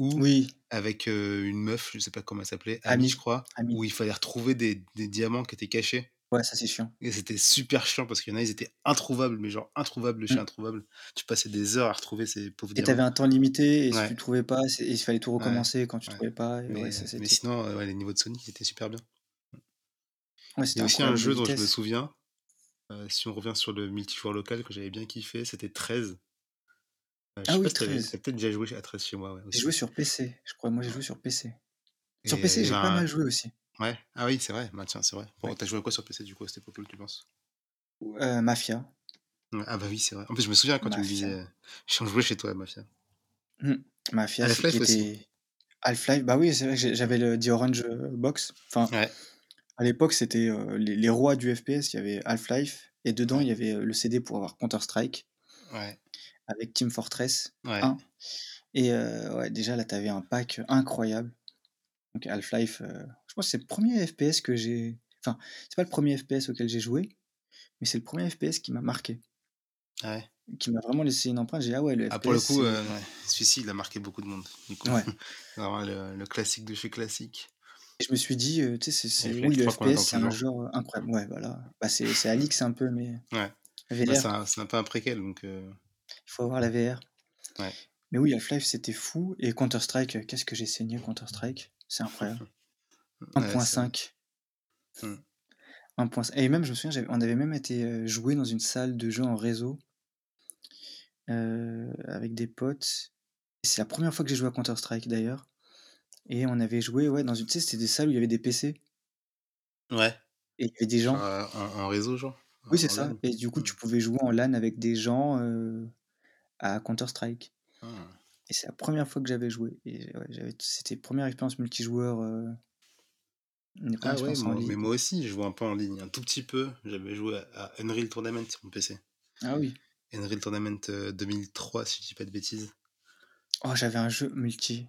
ou oui, avec, une meuf, je sais pas comment elle s'appelait, Amy je Ami, crois, Ami. où il fallait retrouver des des diamants qui étaient cachés Ouais, ça, c'est chiant. et c'était super chiant parce qu'il y en a, ils étaient introuvables, mais genre introuvables chez Mmh introuvable. Tu passais des heures à retrouver ces pauvres et tu avais diamants. un temps limité et si tu le trouvais pas, c'est il fallait tout ouais, recommencer quand tu ouais, trouvais pas et mais ça, mais c'était sinon, les niveaux de Sonic, étaient super bien. ouais, Il y c'était a aussi un jeu dont je me souviens Heu, si on revient sur le multijoueur local que j'avais bien kiffé, c'était 13. Je Ah oui, si tu avais 13. peut-être déjà joué à 13 chez moi, ouais, J'ai joué sur PC, je crois. Moi, j'ai joué sur PC. Et Sur PC, j'ai pas un mal joué aussi. ouais? Ah oui, c'est vrai, bah tiens, c'est vrai. Bon, Ouais. tu as joué à quoi sur PC du coup à cette époque-là, tu penses? Heu, Mafia. Ouais, ah bah oui, c'est vrai. En plus, je me souviens quand tu me disais, Mafia. je jouais chez toi à Mafia. Mmh. Mafia, Half-Life aussi. Half-Life, bah oui, c'est vrai que j'ai j'avais le The Orange, Box. Enfin, Ouais. à l'époque, c'était, heu, les les rois du FPS. Il y avait Half-Life et dedans, il y avait, heu, le CD pour avoir Counter Strike Ouais. Avec Team Fortress Ouais. 1 et heu, ouais, déjà là, tu avais un pack incroyable. Donc Half-Life, heu, je pense que c'est le 1er FPS que j'ai enfin, c'est pas le 1er FPS auquel j'ai joué, mais c'est le 1er FPS qui m'a marqué. Ouais? Qui m'a vraiment laissé une empreinte. J'ai «Ah ouais, le Ah pour le FPS, coup, c'est» heu, ouais, celui-ci, il a marqué beaucoup de monde, du coup. Ouais. Vraiment le le classique de chez classique. Et je me suis dit, tu sais, c'est c'est oui, le 3 qu'on FPS, c'est un genre, incroyable. Ouais, voilà. Bah, c'est c'est Alix un peu, mais Ouais. Bah, c'est un un peu un préquel donc Il faut avoir la VR. Ouais. Mais oui, Half-Life, c'était fou et Counter Strike, heu, qu'est-ce que j'ai saigné Counter Strike, c'est incroyable. un Ouais, point. 1.5 et même, je me souviens, on avait même été, heu, jouer dans une salle de jeu en réseau heu, avec des potes. C'est la 1re fois que j'ai joué à Counter Strike d'ailleurs et on avait joué, ouais, dans une tu sais, c'était des salles où il y avait des PC Ouais. et il y avait des gens. en en réseau, genre? Oui, c'est ça et du coup, Mmh. tu pouvais jouer en LAN avec des gens, heu, à Counter Strike Ah. et c'est la 1re fois que j'avais joué et ouais, c'était 1re expérience multijoueur, 1re Ah ouais, moi mais moi aussi, je jouais un peu en ligne, un tout petit peu. J'avais joué à Unreal Tournament sur mon PC. Ah oui. Unreal Tournament, heu, 2003 si je dis pas de bêtises. Oh, j'avais un jeu multi,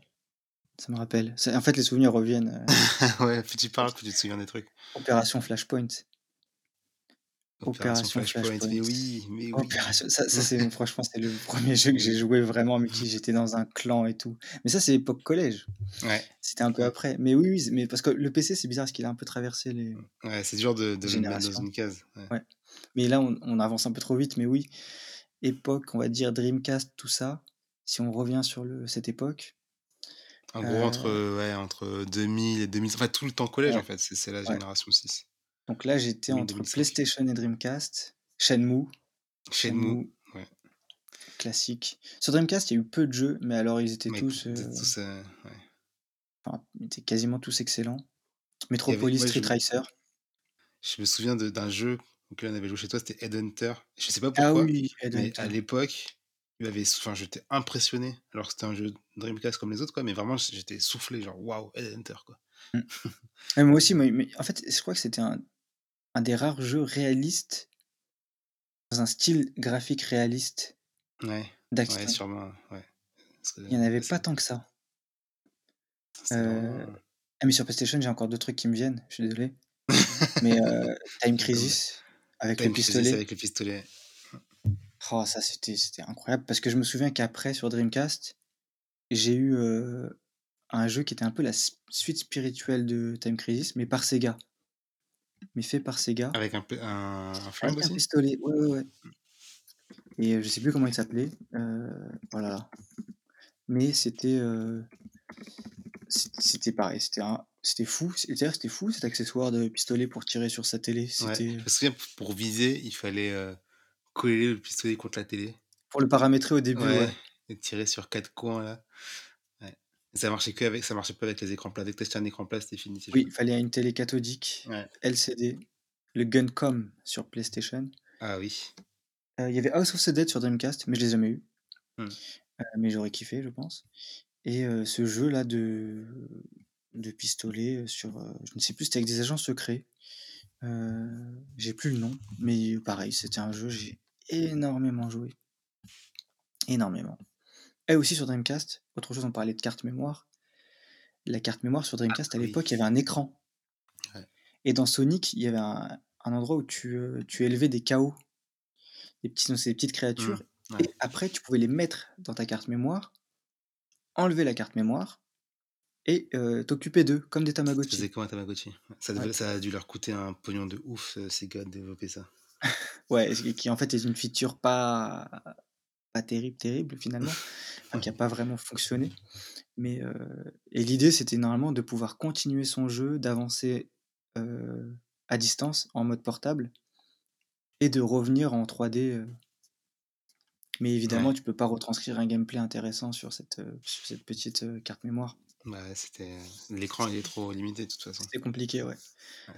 ça me rappelle. En fait, les souvenirs reviennent, heu Ouais, plus tu parles, plus tu te souviens des trucs. Opération Flashpoint. Opération Opération Flashpoint, Flashpoint. mais oui, mais oui. Opération ça ça c'est franchement, c'est le 1er jeu que j'ai joué vraiment en multi. J'étais dans un clan et tout. Mais ça, c'est époque collège. Ouais. C'était un peu après. Mais oui, oui, mais parce que le PC, c'est bizarre parce qu'il a un peu traversé les. Ouais, c'est dur de de mettre dans générations. une case, ouais. Ouais. Mais là, on on avance un peu trop vite, mais oui, époque, on va dire Dreamcast, tout ça, si on revient sur le cette époque En gros, entre, heu, ouais, entre 2000 et 2000 enfin, tout le temps collège, Ouais. en fait, c'est la génération 6. Donc là, j'étais entre 2000-2005. PlayStation et Dreamcast. Shenmue. Shenmue, Shenmue ouais. classique. Sur Dreamcast, il y a eu peu de jeux, mais alors ils étaient Mais tous, ils étaient heu tous, ouais. enfin, ils étaient quasiment tous excellents. Avait Metropolis, Street je Racer. je me souviens d'un jeu auquel on avait joué chez toi, c'était Headhunter. Je sais pas Ah pourquoi, oui, mais à l'époque, enfin, j'étais impressionné alors que c'était un jeu Dreamcast comme les autres, quoi, mais vraiment, j'étais soufflé, genre: «Waouh, Headhunter», quoi. Ouais, moi aussi, mais en fait, je crois que c'était un un des rares jeux réalistes dans un style graphique réaliste Ouais, sûrement, ouais. Il y en avait pas tant que ça. vraiment ah mais sur PlayStation, j'ai encore 2 trucs qui me viennent, je suis désolé. Mais heu, Time Crisis avec le Crisis pistolet. avec le pistolet. Oh ça, c'était incroyable parce que je me souviens qu'après sur Dreamcast, j'ai eu, heu, un jeu qui était un peu la suite spirituelle de Time Crisis, mais par Sega. Mais fait par Sega. Avec un un un flingue Avec un aussi? pistolet, ouais, ouais, ouais. Mmh. Et heu, je sais plus comment il s'appelait, heu, oh là là. Mais c'était, c'é c'était pareil, c'était un c'était fou, c'était fou cet accessoire de pistolet pour tirer sur sa télé, Ouais, c'était, je heu me souviens p pour viser, il fallait, coller le pistolet contre la télé. Pour le paramétrer au début, Ouais ouais. et tirer sur 4 coins, là. Ça marchait qu'avec ça marchait pas avec les écrans plats. Dès que tu achetais un écran plat, c'était finitif. Oui, il fallait une télé cathodique, Ouais. LCD, le Guncom sur PlayStation. Ah oui. Heu, il y avait House of the Dead sur Dreamcast, mais je l'ai jamais eu. Mmh. Heu, mais j'aurais kiffé, je pense. Et heu, ce jeu-là de de pistolet, heu, sur, je ne sais plus, c'était avec des agents secrets. J'ai plus le nom, mais pareil, c'était un jeu, j'ai énormément joué. Énormément. Et aussi sur Dreamcast, autre chose, on parlait de carte mémoire. La carte mémoire sur Ah Dreamcast, à oui. l'époque, il y avait un écran. Ouais. Et dans Sonic, il y avait un un endroit où tu, heu, tu élevais des KO. Des petits petites Mmh, créatures ouais. et après tu pouvais les mettre dans ta carte mémoire, enlever la carte mémoire et heu, t'occuper d'eux comme des Tamagotchi. comme un Tamagotchi. Ça Ouais. ça a dû leur coûter un pognon de ouf, heu, Sega de développer ça. Ouais, qui en fait est une feature pas pas terrible, terrible finalement, enfin qui a pas vraiment fonctionné. Mais heu et l'idée, c'était normalement de pouvoir continuer son jeu, d'avancer, heu, à distance en mode portable et de revenir en 3D, heu mais évidemment, Ouais. tu peux pas retranscrire un gameplay intéressant sur cette, heu, sur cette petite, carte mémoire. Bah, c'était l'écran, il est trop limité de toute façon. C'était compliqué, ouais.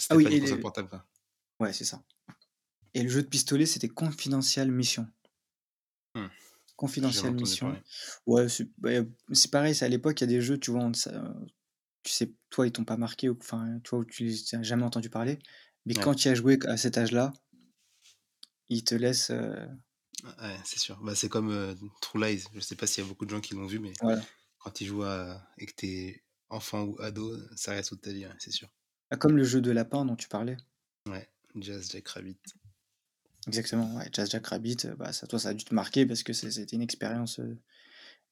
Ah oui pas une les portable, ouais, c'est ça et le jeu de pistolet, c'était Confidential Mission. Mmh. Confidential Mission. Ouais, c'est bah, pareil, c'est à l'époque, il y a des jeux, tu vois, on sa tu sais, toi, ils t'ont pas marqué ou enfin, où tu les as jamais entendu parler, mais Ouais. quand tu as joué à cet âge-là ils te laissent, Ouais, c'est sûr. Bah, c'est comme, heu, True Lies. Je sais pas s'il y a beaucoup de gens qui l'ont vu, mais Voilà. quand tu joues à et que tu es enfant ou ado, ça reste toute ta vie, c'est sûr. Bah, comme le jeu de lapin dont tu parlais. Ouais, Jazz Jackrabbit. Exactement, ouais, Jazz Jackrabbit, heu, bah, ça toi, ça a dû te marquer parce que c'est c'était une expérience, heu,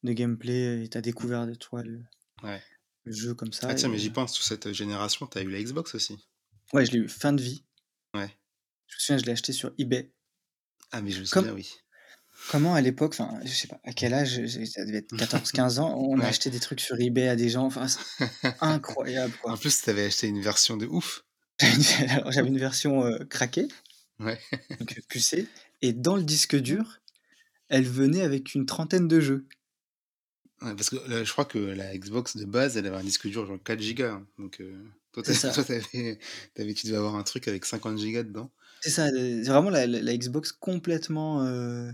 de gameplay et tu as Mmh. découvert de toi le Ouais. le jeu comme Ah ça tiens, mais et j'y pense, toute cette génération, tu as eu la Xbox aussi? Ouais, je l'ai eu fin de vie. Ouais. Je me souviens, je l'ai acheté sur eBay. Ah mais je me Comme souviens, oui. comment à l'époque, enfin, je sais pas à quel âge, j'ai ça devait être 14-15 ans, on Ouais. achetait des trucs sur eBay à des gens, enfin, c'est incroyable, En quoi. plus, tu avais acheté une version de ouf. Alors j'avais une version, heu, craquée Ouais. donc heu, pucée et dans le disque dur, elle venait avec une trentaine de jeux. Ouais, parce que, heu, je crois que la Xbox de base, elle avait un disque dur genre 4 gigas, hein, donc heu, toi, toi, tu devais avoir un truc avec 50 gigas dedans. C'est ça, c'est vraiment la la la Xbox complètement, heu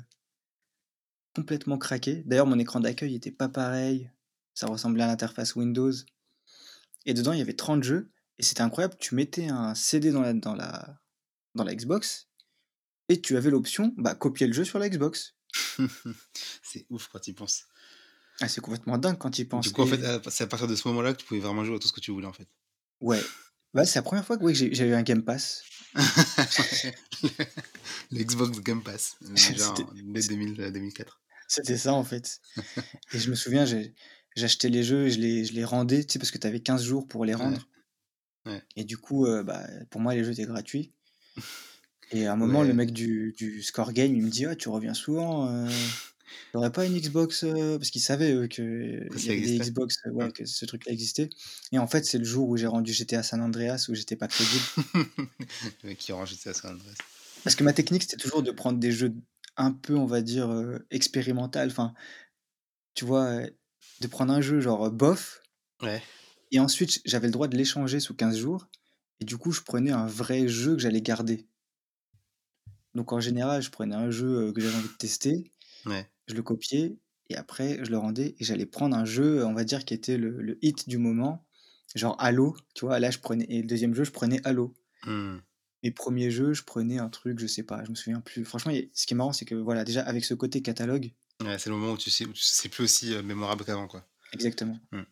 complètement craquée. D'ailleurs, mon écran d'accueil était pas pareil, ça ressemblait à l'interface Windows et dedans, il y avait 30 jeux et c'était incroyable. Tu mettais un CD dans la dans la dans la Xbox et tu avais l'option, bah, copier le jeu sur la Xbox. C'est ouf quand tu y penses. Ah, c'est complètement dingue quand tu y Du penses coup, en fait, c'est à partir de ce moment-là que tu pouvais vraiment jouer à tout ce que tu voulais, en fait. Ouais, bah, c'est la 1re fois que, ouais, que j'ai eu un Game Pass. Le Xbox Game Pass, c 2000, heu, 2004. c'était ça, en fait et je me souviens, j'achetais les jeux et je les je les rendais, tu sais, parce que tu avais 15 jours pour les rendre Ouais. et du coup, heu, bah, pour moi, les jeux étaient gratuits et à un moment, le mec du du Score Game, il me dit: «Ah, tu reviens souvent, heu, tu aurais pas une Xbox, heu?» parce qu'ils savaient, eux, qu'il Que y avait des? Xbox, ouais, Mmh. que ce truc-là existait et en fait, c'est le jour où j'ai rendu GTA San Andreas où j'étais pas crédible. Le mec qui range GTA San Andreas. Parce que ma technique, c'était toujours de prendre des jeux un peu, on va dire, heu, expérimental, enfin, tu vois, de prendre un jeu genre, bof Ouais. et ensuite, j'avais le droit de l'échanger sous 15 jours et du coup, je prenais un vrai jeu que j'allais garder. Donc en général, je prenais un jeu, heu, que j'avais envie de tester, Ouais. je le copiais et après je le rendais et j'allais prendre un jeu, on va dire, qui était le le hit du moment, genre Halo, tu vois? Là, je prenais et le 2e jeu, je prenais Halo. Mmh. Mes 1ers jeux, je prenais un truc, je sais pas, je me souviens plus. Franchement, ce qui est marrant, c'est que, voilà, déjà avec ce côté catalogue Ouais, c'est le moment où tu sais où tu c'est plus aussi, heu, mémorable qu'avant, quoi. Exactement et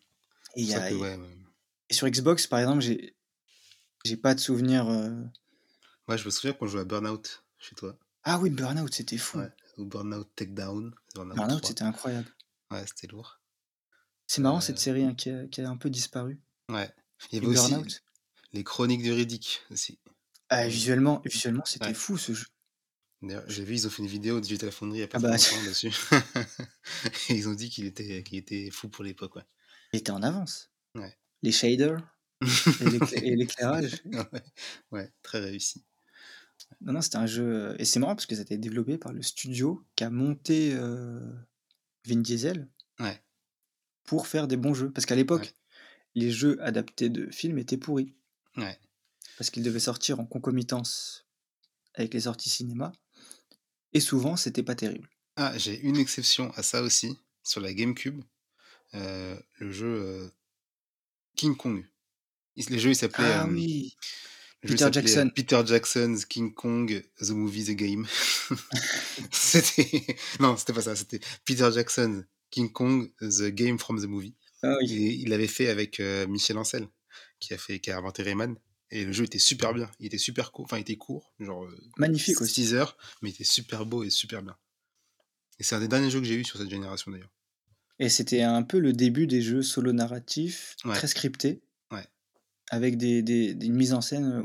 C'est il pour y ça a que et ouais, hem et sur Xbox, par exemple, j'ai j'ai pas de souvenir, heu Ouais, je me souviens quand je jouais à Burnout chez toi. Ah oui, Burnout, c'était Ouais, fou! ou Burnout Takedown, Burnout Burnout, 3. c'était incroyable. Ouais, c'était lourd. C'est marrant cette Heu série, hein, qui a qui a un peu disparu. Ouais. Il y Et avait aussi Burnout? les Chroniques de Riddick aussi. Ah, visuellement visuellement, c'était ouais. fou ce jeu. D'ailleurs, j'ai vu, ils ont fait une vidéo Digital Foundry il y a pas Ah très bah longtemps dessus et ils ont dit qu'il était qu'il était fou pour l'époque, ouais. Il était en avance. Ouais. Les shaders et l'éclai et l'éclairage. Ouais, ouais, très réussi. Non, non, c'était un jeu, heu et c'est marrant parce que ça a été développé par le studio qui a monté, heu, Vin Diesel Ouais. pour faire des bons jeux. Parce qu'à Ouais. l'époque, les jeux adaptés de films étaient pourris. Ouais. Parce qu'ils devaient sortir en concomitance avec les sorties cinéma et souvent, c'était pas terrible. Ah, j'ai une exception à ça aussi, sur la GameCube, heu, le jeu, King Kong. Le jeu, il s'appelait, Ah oui! Peter Jackson. Peter Jackson's King Kong: The Movie: The Game. C'était non, c'était pas ça, c'était Peter Jackson: King Kong: The Game from the Movie Ah oui. et il l'avait fait avec, Michel Ancel, qui a fait qui a inventé Rayman et le jeu était super bien. Il était super court, enfin, il était court, genre, Magnifique aussi. 6 heures, mais il était super beau et super bien et c'est un des derniers jeux que j'ai eu sur cette génération, d'ailleurs. Et c'était un peu le début des jeux solo narratifs, Ouais. très scriptés. Avec des des des mises en scène.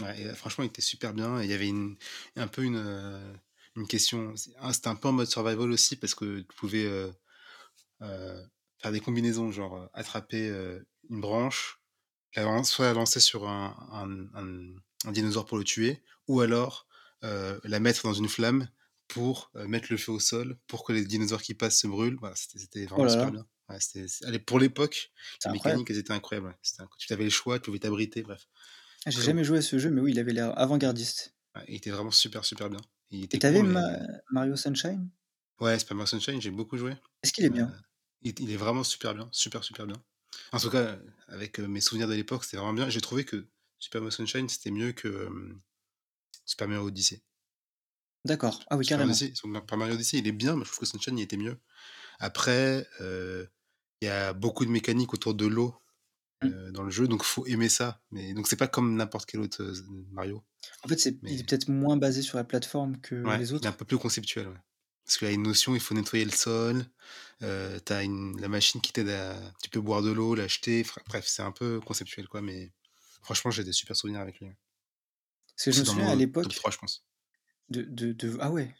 Ouais et heu, franchement, il était super bien il y avait une un peu une, heu, une question un c'était un peu en mode survival aussi parce que tu pouvais, faire des combinaisons, genre, attraper, une branche, la soit la lancer sur un un, un, un dinosaure pour le tuer ou alors, la mettre dans une flamme pour, mettre le feu au sol, pour que les dinosaures qui passent se brûlent. Voilà, c'était Oh vraiment là super là! bien. Ouais, c'était c allez, pour l'époque, incroyable. mécaniques, elles étaient incroyables, ouais. Tu avais le choix, tu pouvais t'abriter, bref. Ah, j'ai jamais joué à ce jeu, mais oui, il avait l'air avant-gardiste. Ouais, il était vraiment super, super bien. Il Et était tu avais court, Ma mais Mario Sunshine? Ouais, Super Mario Sunshine, j'ai beaucoup joué. Est-ce qu'il est bien? il est il est vraiment super bien, super, super bien. En tout cas, avec, heu, mes souvenirs de l'époque, c'était vraiment bien. J'ai trouvé que Super Mario Sunshine, c'était mieux que, Super Mario Odyssey. D'accord. Ah oui, Super Mario carrément. Odyssey Super Mario Odyssey, il est bien, mais je trouve que Sunshine, il était mieux. Après, heu, il y a beaucoup de mécaniques autour de l'eau, Mmh. heu, dans le jeu, donc faut aimer ça. Mais donc c'est pas comme n'importe quel autre, heu, z Mario, En fait, c'est il est peut-être moins basé sur la plateforme que ouais, les il est un autres? peu plus conceptuel, ouais. Parce qu'il y a une notion, il faut nettoyer le sol, heu, tu as une la machine qui t'aide à tu peux boire de l'eau, l'acheter, bref, c'est un peu conceptuel, quoi, mais franchement, j'ai des super souvenirs avec lui. Parce que je me souviens à l'époque 3, je pense. de de de ah ouais!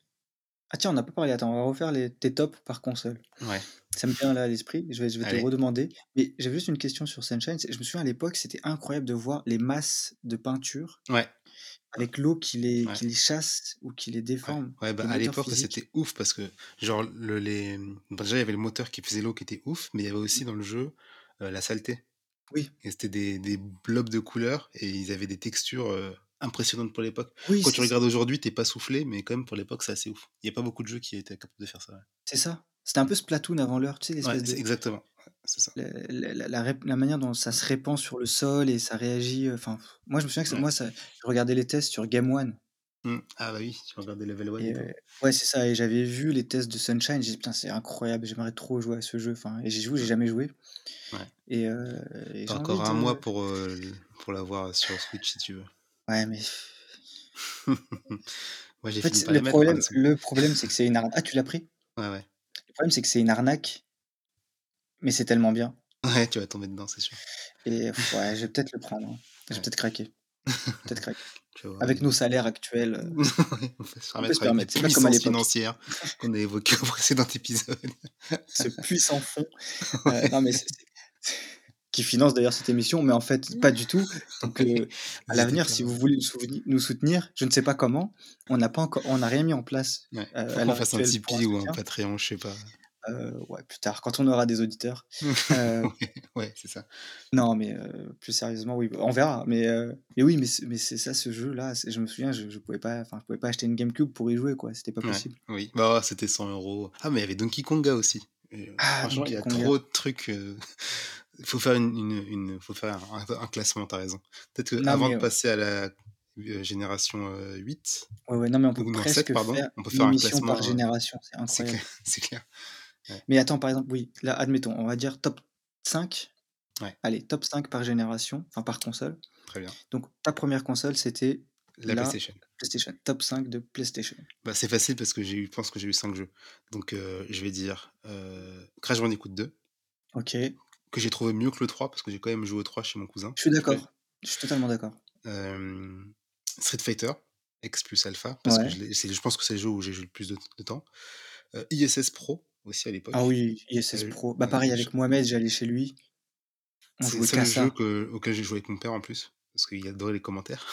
Ah tiens, on n'a pas parlé, attends, on va refaire les tes tops par console. Ouais, Ça me vient là à l'esprit, je vais je vais te redemander. Mais j'avais juste une question sur Sunshine, je me souviens à l'époque, c'était incroyable de voir les masses de peinture Ouais, avec l'eau qui les ouais. qui les chasse ou qui les déforme, ouais, bah, les à l'époque, c'était ouf parce que genre le les, mmh, bah, déjà, il y avait le moteur qui faisait l'eau qui était ouf, mais il y avait Mmh. aussi dans le jeu, la saleté Oui, et c'était des des blobs de couleurs et ils avaient des textures, heu, impressionnantes pour l'époque. oui, Quand tu regardes aujourd'hui, tu es pas soufflé, mais quand même pour l'époque, c'est assez ouf. Il y a pas beaucoup de jeux qui étaient capables de faire ça, ouais. c'est ça. C'était un peu Splatoon avant l'heure, tu sais, Ouais, l'espèce c'est de exactement, ouais, c'est ça. la la la la rép la manière dont ça se répand sur le sol et ça réagit, heu, enfin, moi je me souviens que Ouais. moi ça je regardais les tests sur Game One Mmh. Ah bah oui, tu regardais Level 1 et et tout. heu, ouais, c'est ça et j'avais vu les tests de Sunshine, j'ai dit: «Putain, c'est incroyable, j'aimerais trop jouer à ce jeu», enfin et j'y joue, j'ai jamais joué Ouais. et j'ai envie encore un mois pour, heu, l pour l'avoir sur Switch si tu veux. ouais, mais Moi, j'ai en fait, le problème le problème, c'est que c'est une arna ah, tu l'as pris? Ouais, ouais. Le problème, c'est que c'est une arnaque, mais c'est tellement bien Ouais, tu vas tomber dedans, c'est sûr. et ouais, je vais peut-être le prendre, hein. Je vais Ouais. peut-être craquer, peut-être craquer. Avec nos salaires actuels, Ouais, on peut se permettre permettre, c'est pas comme à financières qu'on a évoquées au précédent épisode. Ce puissant fond, Ouais, non, mais c'est qui finance d'ailleurs cette émission, mais en fait, pas du tout. Donc, heu, à l'avenir, si vous voulez nous soutenir, je ne sais pas comment, on n'a pas encore on n'a rien mis en place, Ouais, faut qu'on l'heure fasse un Tipeee ou un. Patreon, je sais pas. Heu, ouais, plus tard, quand on aura des auditeurs. Ouais, ouais, c'est ça. non, mais, plus sérieusement, oui, on verra. Mais, mais oui, mais mais c'est ça, ce jeu-là, je me souviens, je je pouvais pas enfin, je pouvais pas acheter une GameCube pour y jouer, quoi, c'était pas Ouais, possible. oui. Bah, c'était 100 €. Ah, mais il y avait Donkey Konga aussi et Ah, franchement, il y a Konga. trop de trucs, il faut faire une une une faut faire un un classement, tu as raison. Peut-être qu'avant de heu, passer à la, heu, génération, heu, 8 ouais, ouais, non, mais on peut ou non 7 presque pardon, faire on peut une faire un émission par classement, heu, génération, c'est incroyable. c'est clair. Mais attends, par exemple, oui, là, admettons, on va dire top 5. ouais, Allez, top 5 par génération, enfin par console. très bien. Donc ta première console, c'était La la PlayStation. PlayStation. Top 5 de PlayStation. Bah, c'est facile parce que j'ai eu je pense que j'ai eu 5 jeux. Donc je vais dire, heu, Crash Bandicoot 2, OK, que j'ai trouvé mieux que le 3 parce que j'ai quand même joué au 3 chez mon cousin, je suis d'accord. Je suis totalement d'accord. Street Fighter, X plus Alpha, parce que je pense que c'est le jeu où j'ai joué le plus de de temps. Heu, ISS Pro aussi à Ah l'époque. oui, ISS Heu, Pro. Bah ouais, pareil avec Mohamed, j'allais chez lui, on c'est le seul jeu que auquel j'ai joué avec mon père en plus, parce qu'il adorait les commentaires.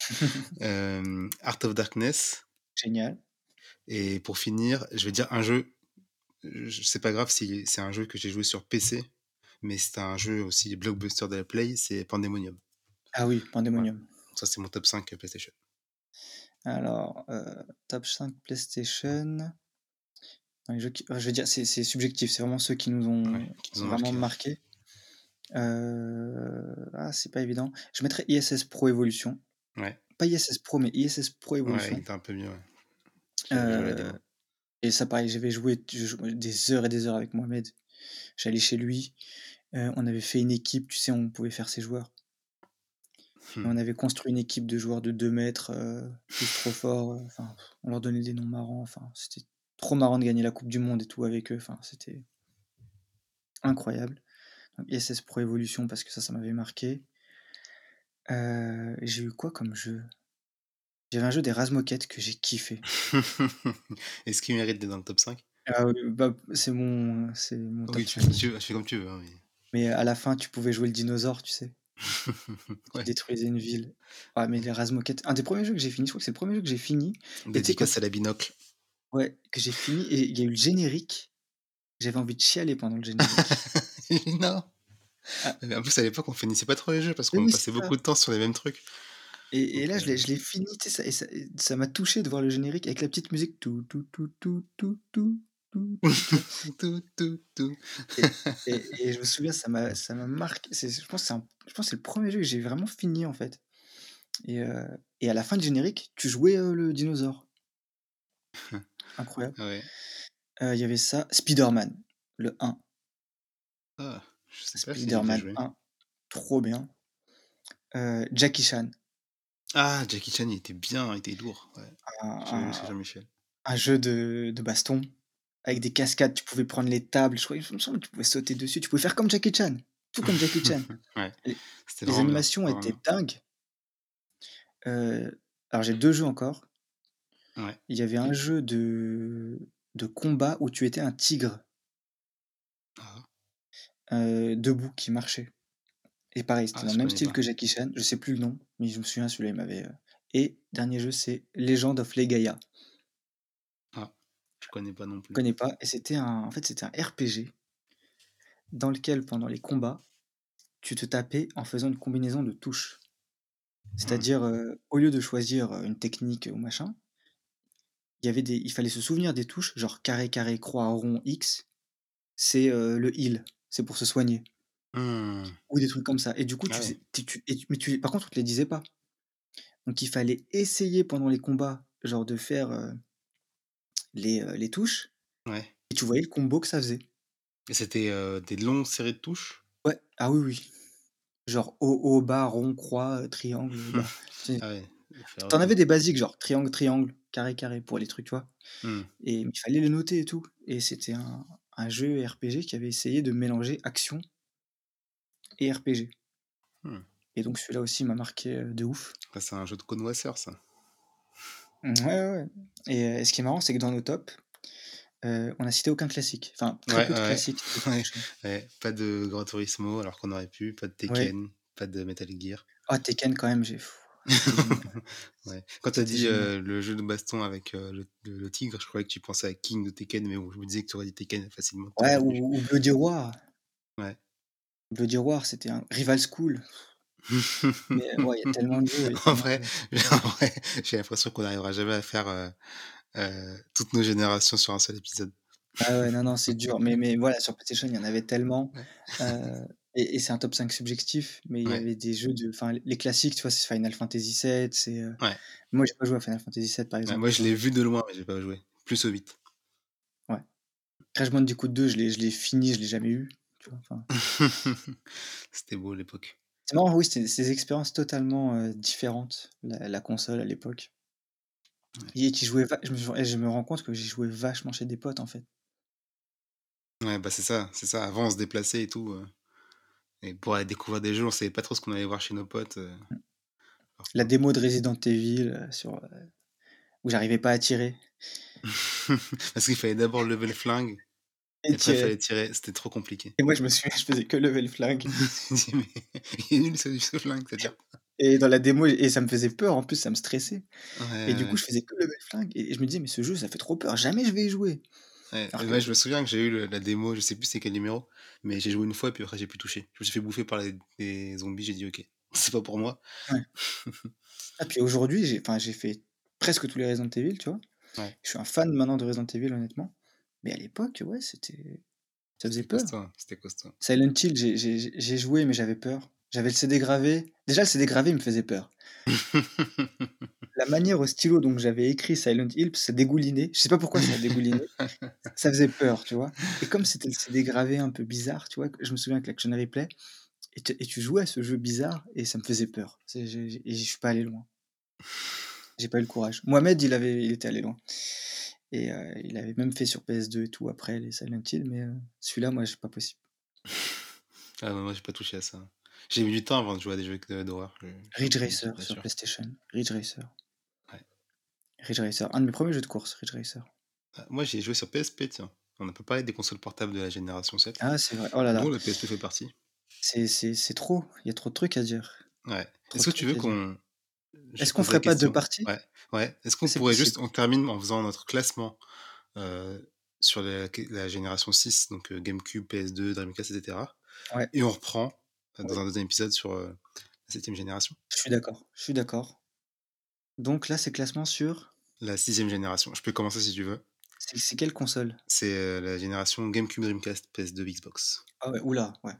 Art of Darkness Génial. et pour finir, je vais dire un jeu, je c'est pas grave si c'est un jeu que j'ai joué sur PC, mais c'est un jeu aussi blockbuster de la Play, c'est Pandemonium. Ah oui, Pandemonium. ça c'est mon top 5 PlayStation. Alors, heu, top 5 PlayStation, dans les jeux qui je veux dire, c'est subjectif, c'est vraiment ceux qui nous Ouais, ont qui nous ont vraiment marqué. Heu, ah, c'est pas évident. Je mettrais ISS Pro Evolution. Ouais, Pas ISS Pro, mais ISS Pro ouais, il Evolution. était un peu mieux, ouais. Et ça pareil, j'avais joué des heures et des heures avec Mohamed. J'allais chez lui, on avait fait une équipe, tu sais, on pouvait faire ses joueurs Mmh. on avait construit une équipe de joueurs de 2 mètres, tous trop forts, on leur donnait des noms marrants, enfin, c'était trop marrant de gagner la coupe du monde et tout avec eux, enfin, c'était incroyable. Donc ISS Pro Evolution parce que ça, ça m'avait marqué. J'ai eu quoi comme jeu? J'avais un jeu des Razmoket que j'ai kiffé. Est-ce qu'il mérite d'être dans le top 5? Ah oui, bah, c'est mon c'est mon Oui, tu fais comme 5. tu veux, tu fais comme tu veux, hein, mais Mais à la fin, tu pouvais jouer le dinosaure, tu sais? Tu Ouais. détruisais une ville. Ah mais les Razmoket, un des premiers jeux que j'ai fini, je crois que c'est le premier jeu que j'ai fini tu Dédicace à la binocle. ouais, que j'ai fini et il y a eu le générique, j'avais envie de chialer pendant le générique. Non! Ah. Mais en plus, à l'époque, on finissait pas trop les jeux parce qu'on oui, passait ça. beaucoup de temps sur les mêmes trucs. Et là, je l'ai l'ai fini, tu ça et ça m'a touché de voir le générique avec la petite musique tou tou tou tou tou tou Tout, tout, tout. Et et et je me souviens, ça m'a ça m'a marqué, c'est je pense c'est un je pense c'est le premier jeu que j'ai vraiment fini, en fait et et à la fin du générique, tu jouais, heu, le dinosaure. Incroyable. Ouais. Heu, il y avait ça, Spider-Man, le 1. Ah, si Spider-Man joué. 1, trop bien. Jackie Chan. Ah, Jackie Chan, il était bien, il était lourd, ouais. Un Jean-Michel. un jeu de de baston avec des cascades, tu pouvais prendre les tables, je crois, il me semble que tu pouvais sauter dessus, tu pouvais faire comme Jackie Chan, tout comme Jackie Chan. Ouais, Les bien, animations étaient dingues. Heu, alors j'ai 2 jeux encore. Ouais. Il y avait un jeu de de combat où tu étais un tigre. Ah. Heu, debout qui marchait et pareil, c'était Ah, dans le même style pas. que Jackie Chan, je sais plus le nom, mais je me souviens celui-là il m'avait, heu et dernier jeu, c'est Legend of Legaia. Je connais pas non Je plus. connais pas et c'était un en fait, c'était un RPG dans lequel, pendant les combats, tu te tapais en faisant une combinaison de touches. Mmh. C'est-à-dire, heu, au lieu de choisir, heu, une technique ou machin il y avait des il fallait se souvenir des touches, genre carré, carré, croix, rond, X, c'est, heu, le heal, c'est pour se soigner. Mmh. Ou des trucs comme ça et du coup, tu Ah ouais. tu tu et mais tu par contre, on te les disait pas. Donc il fallait essayer pendant les combats, genre de faire, les, touches Ouais. et tu voyais le combo que ça faisait. Et c'était, des longues séries de touches? Ouais, ah oui, oui. Genre haut, haut, bas, rond, croix, triangle, Ah ouais, il va falloir tu en le avais des basiques, genre triangle, triangle, carré, carré pour les trucs, tu vois? Mmh. Et il fallait les noter et tout et c'était un un jeu RPG qui avait essayé de mélanger action et RPG. Mmh. Et donc celui-là aussi m'a marqué, de ouf. Ah, c'est un jeu de connoisseur, ça. Ouais, ouais, ouais et ce qui est marrant, c'est que dans nos tops, heu, on a cité aucun classique, enfin très Ouais, peu de ouais. classiques pas de Gran Turismo alors qu'on aurait pu, pas de. Tekken, pas de Metal Gear. Ah Tekken quand même, j'ai. Ouais. Quand tu as dit, heu, le jeu de baston avec, le le tigre, je croyais que tu pensais à King de Tekken, mais bon, je me disais que tu aurais dit Tekken facilement, Ouais, ou ou Bloody Roar. Ouais. Bloody Roar, c'était un Rival School. Mais ouais, il y a tellement de jeux, En vrai en vrai, j'ai l'impression qu'on n'arrivera jamais à faire, heu heu, toutes nos générations sur un seul épisode. Ah ouais, non, non, c'est dur, mais mais voilà, sur PlayStation, il y en avait tellement, et et c'est un top 5 subjectif, mais il y avait des jeux de enfin, les classiques, tu vois? C'est Final Fantasy VII, c'est, Ouais. moi, j'ai pas joué à Final Fantasy VII, par Ouais, exemple, moi, je l'ai vu de loin, mais j'ai pas joué. Plus au 8. Ouais. Crash Bandicoot 2, je l'ai je l'ai fini, je l'ai jamais eu? Enfin C'était beau l'époque. C'est marrant, oui, c'était c'est des expériences totalement, différentes, la la console à l'époque. Et jouais va je me et je me rends compte que j'y jouais vachement chez des potes, en fait. Ouais, bah, c'est ça, c'est ça. Avant, on se déplaçait et tout, et pour aller découvrir des jeux, on savait pas trop ce qu'on allait voir chez nos potes, Mmh. La démo de Resident Evil, sur, où j'arrivais pas à tirer. Parce qu'il fallait d'abord lever le flingue Et et après il fallait tirer. c'était trop compliqué. Et moi, je me souviens, je faisais que lever le flingue. «Mais il est nul ce ce flingue, pas». Et dans la démo et ça me faisait peur, en plus, ça me stressait Ouais, et du coup, je faisais que lever le flingue et je me disais: «Mais ce jeu, ça fait trop peur, jamais je vais y jouer». Ouais, Alors je me souviens que j'ai eu le la démo, je sais plus c'est quel numéro, mais j'ai joué une fois et puis après j'ai plus touché. Je me suis fait bouffer par les zombies, j'ai dit: «OK, c'est pas pour moi». Ouais. Ah puis aujourd'hui, j'ai fait presque tous les Resident Evil, tu vois? Je suis un fan maintenant de Resident Evil, honnêtement, mais à l'époque, ouais, c'était ça faisait peur. c'était costaud. Silent Hill, j'ai joué, mais j'avais peur. J'avais le CD gravé. Déjà, le CD gravé, il me faisait peur. La manière au stylo dont j'avais écrit Silent Hill, ça dégoulinait. Je sais pas pourquoi ça dégoulinait. Ça faisait peur, tu vois? Et comme c'était le CD gravé un peu bizarre, tu vois? Je me souviens avec l'Action Replay et tu et tu jouais à ce jeu bizarre et ça me faisait peur. J'ai j'ai et je suis pas allé loin. J'ai pas eu le courage. Mohamed, il avait il était allé loin et il avait même fait sur PS2 et tout après les Silent Hill, mais celui-là, moi, c'est pas possible. Ah non, moi j'ai pas touché à ça. J'ai mis du temps avant de jouer à des jeux d'horreur, Ridge Racer sur. PlayStation. Ridge Racer. Ouais. Ridge Racer, un de mes premiers jeux de course, Ridge Racer. Ah, moi j'y ai joué sur PSP, tiens. On n'a pas parlé des consoles portables de la génération 7, Ah, c'est vrai. Oh là là. dont la PSP fait partie. C'est trop, il y a trop de trucs à dire. Ouais. Est-ce que tu veux qu'on Est-ce qu'on ferait pas 2 question? parties? Ouais, ouais. Est-ce qu'on pourrait juste possible. on termine en faisant notre classement, heu, sur la génération 6, donc heu, GameCube, PS2, Dreamcast et cetera Ouais. et on reprend, heu, dans Ouais. un 2e épisode sur, la 7e génération? Je suis d'accord, je suis d'accord. Donc là, c'est classement sur? La 6e génération. Je peux commencer si tu veux. C'est quelle console? C'est, la génération GameCube, Dreamcast, PS2, Xbox. Ah ouais, ouh là, ouais.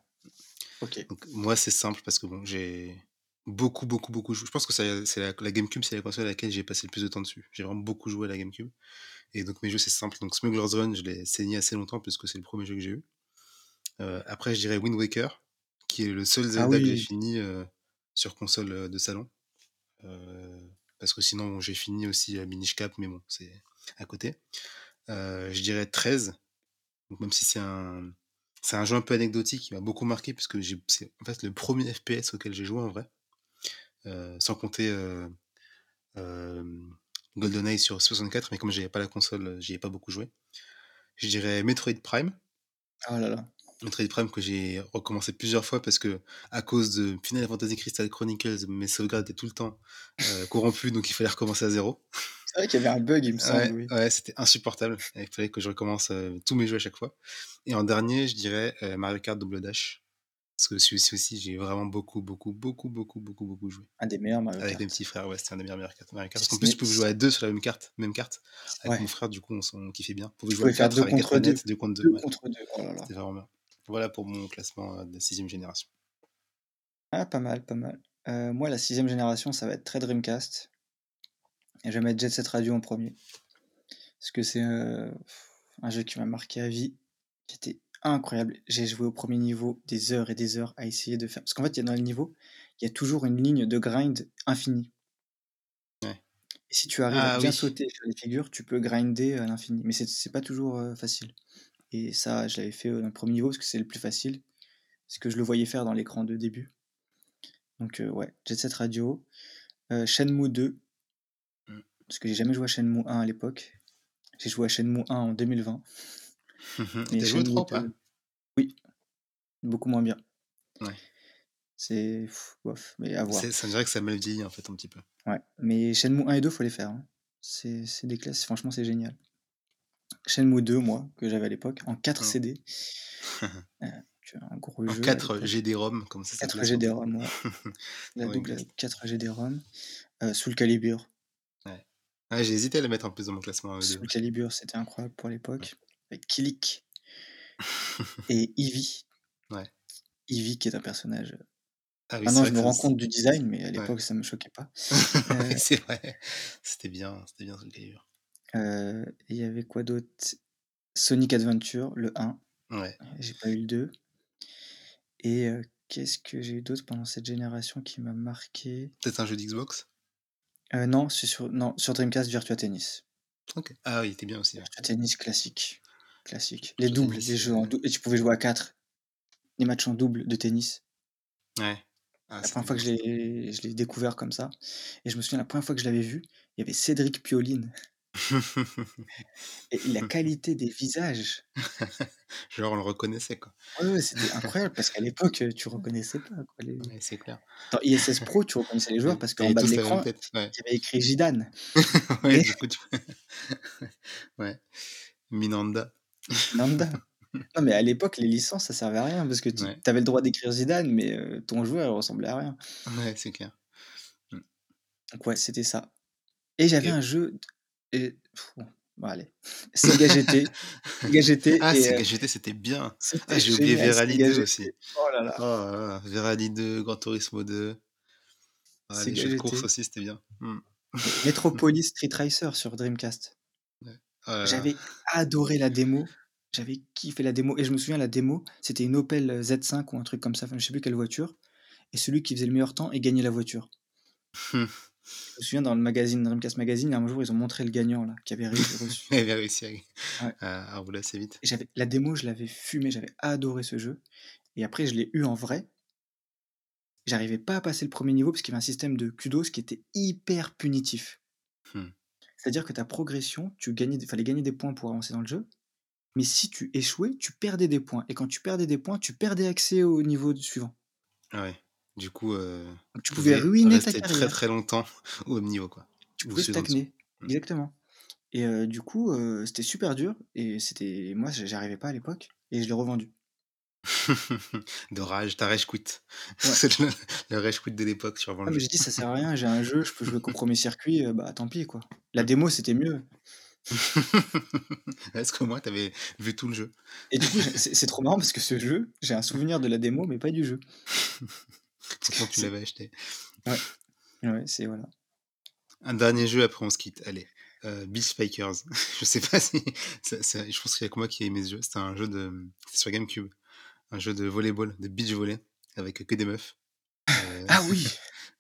OK. Donc moi, c'est simple parce que bon, j'ai beaucoup, beaucoup, beaucoup joué. Je pense que c'est la la GameCube, c'est la console à laquelle j'ai passé le plus de temps dessus. J'ai vraiment beaucoup joué à la GameCube et donc mes jeux, c'est simple. Donc Smuggler's Run, je l'ai saigné assez longtemps puisque c'est le 1er jeu que j'ai eu. Heu, après, je dirais Wind Waker, qui est le seul Ah Zelda que j'ai fini, heu, sur console, heu, de salon. Parce que sinon, bon, j'ai fini aussi, Minish Cap, mais bon, c'est à côté. Je dirais 13, donc même si c'est un c'est un jeu un peu anecdotique qui m'a beaucoup marqué puisque j'ai c'est en fait le 1er FPS auquel j'ai joué en vrai. Heu, sans compter, heu, hem, GoldenEye sur 64, mais comme j'avais pas la console, j'y ai pas beaucoup joué. Je dirais Metroid Prime. Oh là là. Metroid Prime que j'ai recommencé plusieurs fois parce qu'à cause de Final Fantasy Crystal Chronicles, mes sauvegardes étaient tout le temps, corrompues, donc il fallait recommencer à 0. C'est vrai qu'il y avait un bug, il me semble, Ouais, oui. ouais, c'était insupportable il fallait que je recommence, tous mes jeux à chaque fois et en dernier, je dirais, heu, Mario Kart Double Dash. Parce que celui-ci aussi, j'ai vraiment beaucoup, beaucoup, beaucoup, beaucoup, beaucoup, beaucoup joué. Un des meilleurs Mario Avec mes petits frères, ouais, c'était un des meilleurs Mario Kart Mario Kart. Si Parce qu'en plus, tu pouvais jouer à 2 sur la même carte même carte. Avec mon frère, du coup, on s'en on kiffait bien. On pouvait Tu jouer à 4 2 avec 4 contre 2. manettes, 2 contre 2, 2 ouais. contre 2, oh là là. C'était vraiment bien. Voilà pour mon classement, heu, de la 6e génération. Ah, pas mal, pas mal. Heu, moi, la 6e génération, ça va être très Dreamcast et je vais mettre Jet Set Radio en 1er. Parce que c'est, heu, un jeu qui m'a marqué à vie, qui était incroyable. J'ai joué au 1er niveau des heures et des heures à essayer de faire parce qu'en fait, il y a dans les niveaux, il y a toujours une ligne de grind infinie. Ouais. Et si tu arrives à Ah bien oui! sauter sur les figures, tu peux grinder à l'infini. Mais c'est pas toujours, facile et ça, je l'avais fait, heu, dans le 1er niveau parce que c'est le plus facile. Parce que je le voyais faire dans l'écran de début. Donc ouais, Jet Set Radio, Shenmue II Mmh. parce que j'ai jamais joué à Shenmue I à l'époque. J'ai joué à Shenmue I en 2020. Tu Mais as joué au 3 Shenmue ou II pas? oui, beaucoup moins bien. Ouais. C'est bof, mais à voir. Ça on dirait que ça a mal vieilli, en fait, un petit peu. Ouais, mais Shenmue I et II, faut les faire, hein. C'est des classes, franchement, c'est génial. Shenmue II, moi, que j'avais à l'époque, en 4 Mmh. CD. Un gros En jeu à 4 l'époque. GD-ROM, comme ça 4 s'appelait sur GD-ROM, ouais. La sur double Dreamcast. avec 4 GD-ROM. Heu, Soul Calibur. Ouais. Ouais, j'ai hésité à le mettre en plus dans mon classement à E2 Soul. Calibur, c'était incroyable pour Ouais. l'époque. Avec Kilik et Ivy. Ouais. Ivy qui est un personnage, heu Ah oui, maintenant je me rends compte du design, mais à ouais. l'époque, ça me choquait pas. Ouais, Heu c'est vrai. C'était bien, c'était bien Soul et il y avait quoi d'autre? Sonic Adventure, le 1. Ouais. J'ai pas eu le 2. Et heu, qu'est-ce que j'ai eu d'autre pendant cette génération qui m'a marqué? Peut-être un jeu d'Xbox? Non, c'est sur non, sur Dreamcast, Virtua Tennis. OK. Ah oui, il était bien aussi, ouais. Virtua Tennis classique, classique. Les doubles, les jeux en heu dou et tu pouvais jouer à 4. Les matchs en double de tennis. Ouais. Ah, La 1re fois que je l'ai découvert comme ça et je me souviens la 1re fois que je l'avais vu, il y avait Cédric Pioline. Et la qualité des visages! Genre, on le reconnaissait, quoi. Ouais, ouais, c'était incroyable parce qu'à l'époque, tu reconnaissais pas, quoi, les Ouais, c'est clair. dans ISS Pro, tu reconnaissais les joueurs parce qu'en bas de l'écran, il y avait écrit Zidane. Ouais, Mais du coup, tu ouais. Minanda. Minanda. Non, mais à l'époque, les licences, ça servait à rien parce que tu Ouais. avais le droit d'écrire Zidane, mais heu, ton joueur, il ressemblait à rien. Ouais, c'est clair. Mmh. Donc ouais, c'était ça. Et j'avais un jeu et bon, bon allez, Sega GT. Sega GT Ah, et Sega GT, c'était bien! Ah, j'ai oublié Sega 2 GT. aussi. Oh là Oh là! là là, V-Rally 2, Gran Turismo 2. Ah, les jeux de course GT. aussi, c'était bien. Et Metropolis Street Racer sur Dreamcast. Ouais. Oh là là. J'avais adoré la démo, j'avais kiffé la démo et je me souviens la démo, c'était une Opel, heu, Z5 ou un truc comme ça, enfin je sais plus quelle voiture et celui qui faisait le meilleur temps, il gagnait la voiture. Je me souviens dans le magazine, Dreamcast Magazine, un jour, ils ont montré le gagnant là, qui avait réussi reçu Il avait réussi à Ouais. à à rouler assez vite. Et j'avais la démo, je l'avais fumée, j'avais adoré ce jeu et après je l'ai eu en vrai. J'arrivais pas à passer le 1er niveau parce qu'il y avait un système de kudos qui était hyper punitif. Mmh. C'est-à-dire que ta progression, tu gagnais fallait gagner des points pour avancer dans le jeu, mais si tu échouais, tu perdais des points. Et quand tu perdais des points, tu perdais accès au niveau suivant. Ah ouais. Du coup, euh, Donc tu pouvais ruiner ta rester très carrière. très longtemps au même niveau, quoi. Tu Ou pouvais stagner. Mm. Exactement. Et euh, du coup, euh, c'était super dur. Et c'était moi, j'y arrivais pas à l'époque. Et je l'ai revendu. de rage, ta rage quit. Ouais. C'est le, le rage quit de l'époque sur Ah, mais j'ai dit, ça sert à rien, j'ai un jeu, je peux jouer premier circuit, euh, bah tant pis quoi. La démo c'était mieux. Est-ce que moi, t'avais vu tout le jeu? Et du coup, c'est c'est trop marrant parce que ce jeu, j'ai un souvenir de la démo, mais pas du jeu. Pourtant, tu C'est- l'avais acheté. Ouais, c'est voilà. Un dernier jeu, après on se quitte. Allez. Euh, Beach Spikers. je sais pas si. ça- ça- je pense qu'il y a que moi qui ai aimé ce jeu. C'était un jeu de. C'était sur GameCube. Un jeu de volleyball, de beach volley, avec que des meufs. Euh, Ah oui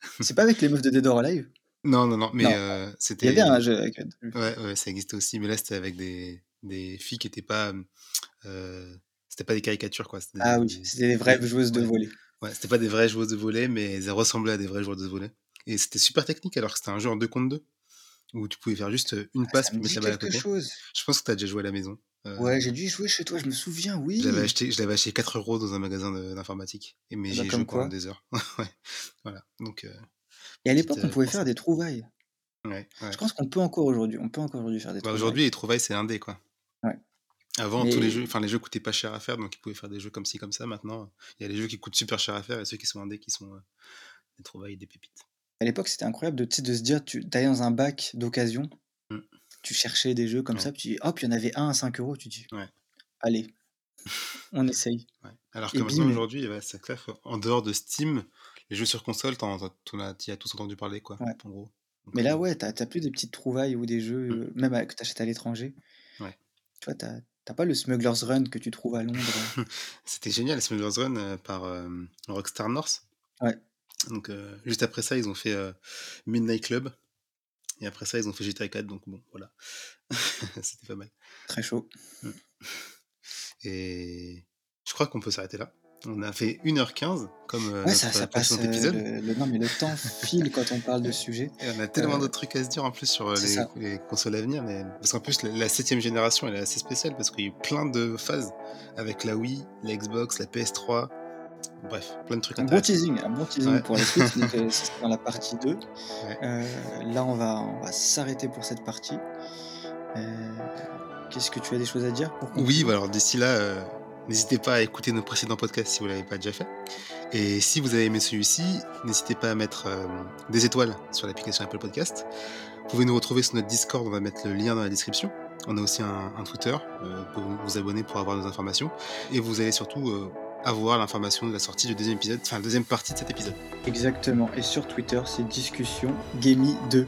C'est pas avec les meufs de Dead or Alive? Non, non, non, mais euh, Il c'était. y avait un jeu avec. Ouais, ouais, ça existait aussi, mais là c'était avec des, des filles qui étaient pas. Euh, c'était pas des caricatures, quoi. Ah oui, c'était des vraies joueuses de volley. Ouais, c'était pas des vraies joueuses de volley, mais elles ressemblaient à des vraies joueuses de volley. Et c'était super technique alors que c'était un jeu en 2 contre 2 où tu pouvais faire juste une Ah, passe ça me dit la balle à quelque côté. chose. Je pense que t'as déjà joué à la maison. Euh, Ouais, j'ai dû jouer chez toi, je me souviens, oui. je l'avais acheté, je l'avais acheté 4 euros dans un magasin d'informatique. Et mais Ah j'y bah, joué pendant quoi. des heures. ouais, voilà. Donc, euh, Et à l'époque, on pouvait faire des trouvailles. ouais, ouais. Je pense qu'on peut encore aujourd'hui. On peut encore aujourd'hui faire des Bah, trouvailles. aujourd'hui, les trouvailles, c'est indé, quoi. Ouais. Avant, Mais- tous les jeux, enfin, les jeux coûtaient pas cher à faire, donc ils pouvaient faire des jeux comme ci, comme ça. Maintenant, il y a les jeux qui coûtent super cher à faire et ceux qui sont indés qui sont euh, des trouvailles, des pépites. À l'époque, c'était incroyable de, tu se dire, tu allais dans un bac d'occasion, Mm. tu cherchais des jeux comme Ouais. ça, puis tu dis, hop, il y en avait un à 5 euros, tu dis, Ouais. allez, on essaye. Ouais. Alors que maintenant, aujourd'hui, clair, en dehors de Steam, les jeux sur console, t'en as, as tous entendu parler, quoi, Ouais. en gros. Donc, Mais là, euh, ouais, t'as t'as plus des petites trouvailles ou des jeux, Mm. euh, même à- que t'achètes à l'étranger. Ouais. Tu vois, t'as t'as pas le Smuggler's Run que tu trouves à Londres? C'était génial, Smuggler's Run euh, par euh, Rockstar North. Ouais. Donc, euh, juste après ça, ils ont fait euh, Midnight Club. Et après ça, ils ont fait GTA 4, donc bon, voilà. C'était pas mal. Très chaud. Et je crois qu'on peut s'arrêter là. On a fait 1h15, comme euh, Ouais, ça, notre ça passe. précédent euh, épisode. le, le- non, mais le temps file quand on parle de sujet. Et on a tellement Euh, d'autres trucs à se dire en plus sur les, ça. les consoles à venir. Mais... Parce qu'en plus, la, la septième génération, elle est assez spéciale parce qu'il y a eu plein de phases avec la Wii, la Xbox, la PS3. Bref, plein de trucs Un bon teasing, un bon teasing Ouais. pour la suite. donc, euh, c'est dans la partie 2. Ouais. Euh, là, on va, on va s'arrêter pour cette partie. Euh, Qu'est-ce que tu as des choses à dire pour Oui, bah alors d'ici là, n'hésitez pas à écouter nos précédents podcasts si vous ne l'avez pas déjà fait. Et si vous avez aimé celui-ci, n'hésitez pas à mettre des étoiles sur l'application Apple Podcast. Vous pouvez nous retrouver sur notre Discord, on va mettre le lien dans la description. On a aussi un, un Twitter, euh, pour vous vous abonner pour avoir nos informations. Et vous allez surtout euh, avoir l'information de la sortie du deuxième épisode, enfin la deuxième partie de cet épisode. Exactement. Et sur Twitter, c'est discussion Gamey 2.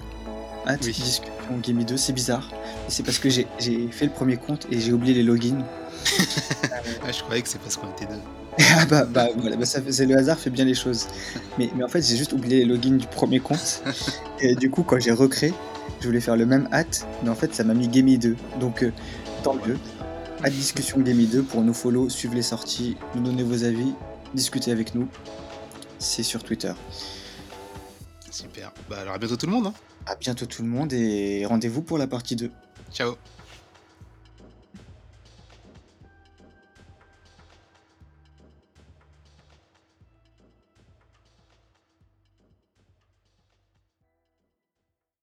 At Oui. discussion Gamey 2, c'est bizarre. C'est parce que j'ai fait le premier compte et j'ai oublié les logins. Ah, je croyais que c'est parce qu'on était deux. ah bah, bah voilà, bah, ça c'est le hasard fait bien les choses. Mais, mais en fait, j'ai juste oublié les logins du premier compte. Et du coup, quand j'ai recréé, je voulais faire le même hâte, mais en fait, ça m'a mis Gamey 2. Donc, euh, tant mieux. À discussion Gamey 2 pour nous follow, suivre les sorties, nous donner vos avis, discuter avec nous. C'est sur Twitter. Super. Bah alors à bientôt tout le monde. hein. À bientôt tout le monde et rendez-vous pour la partie 2. Ciao.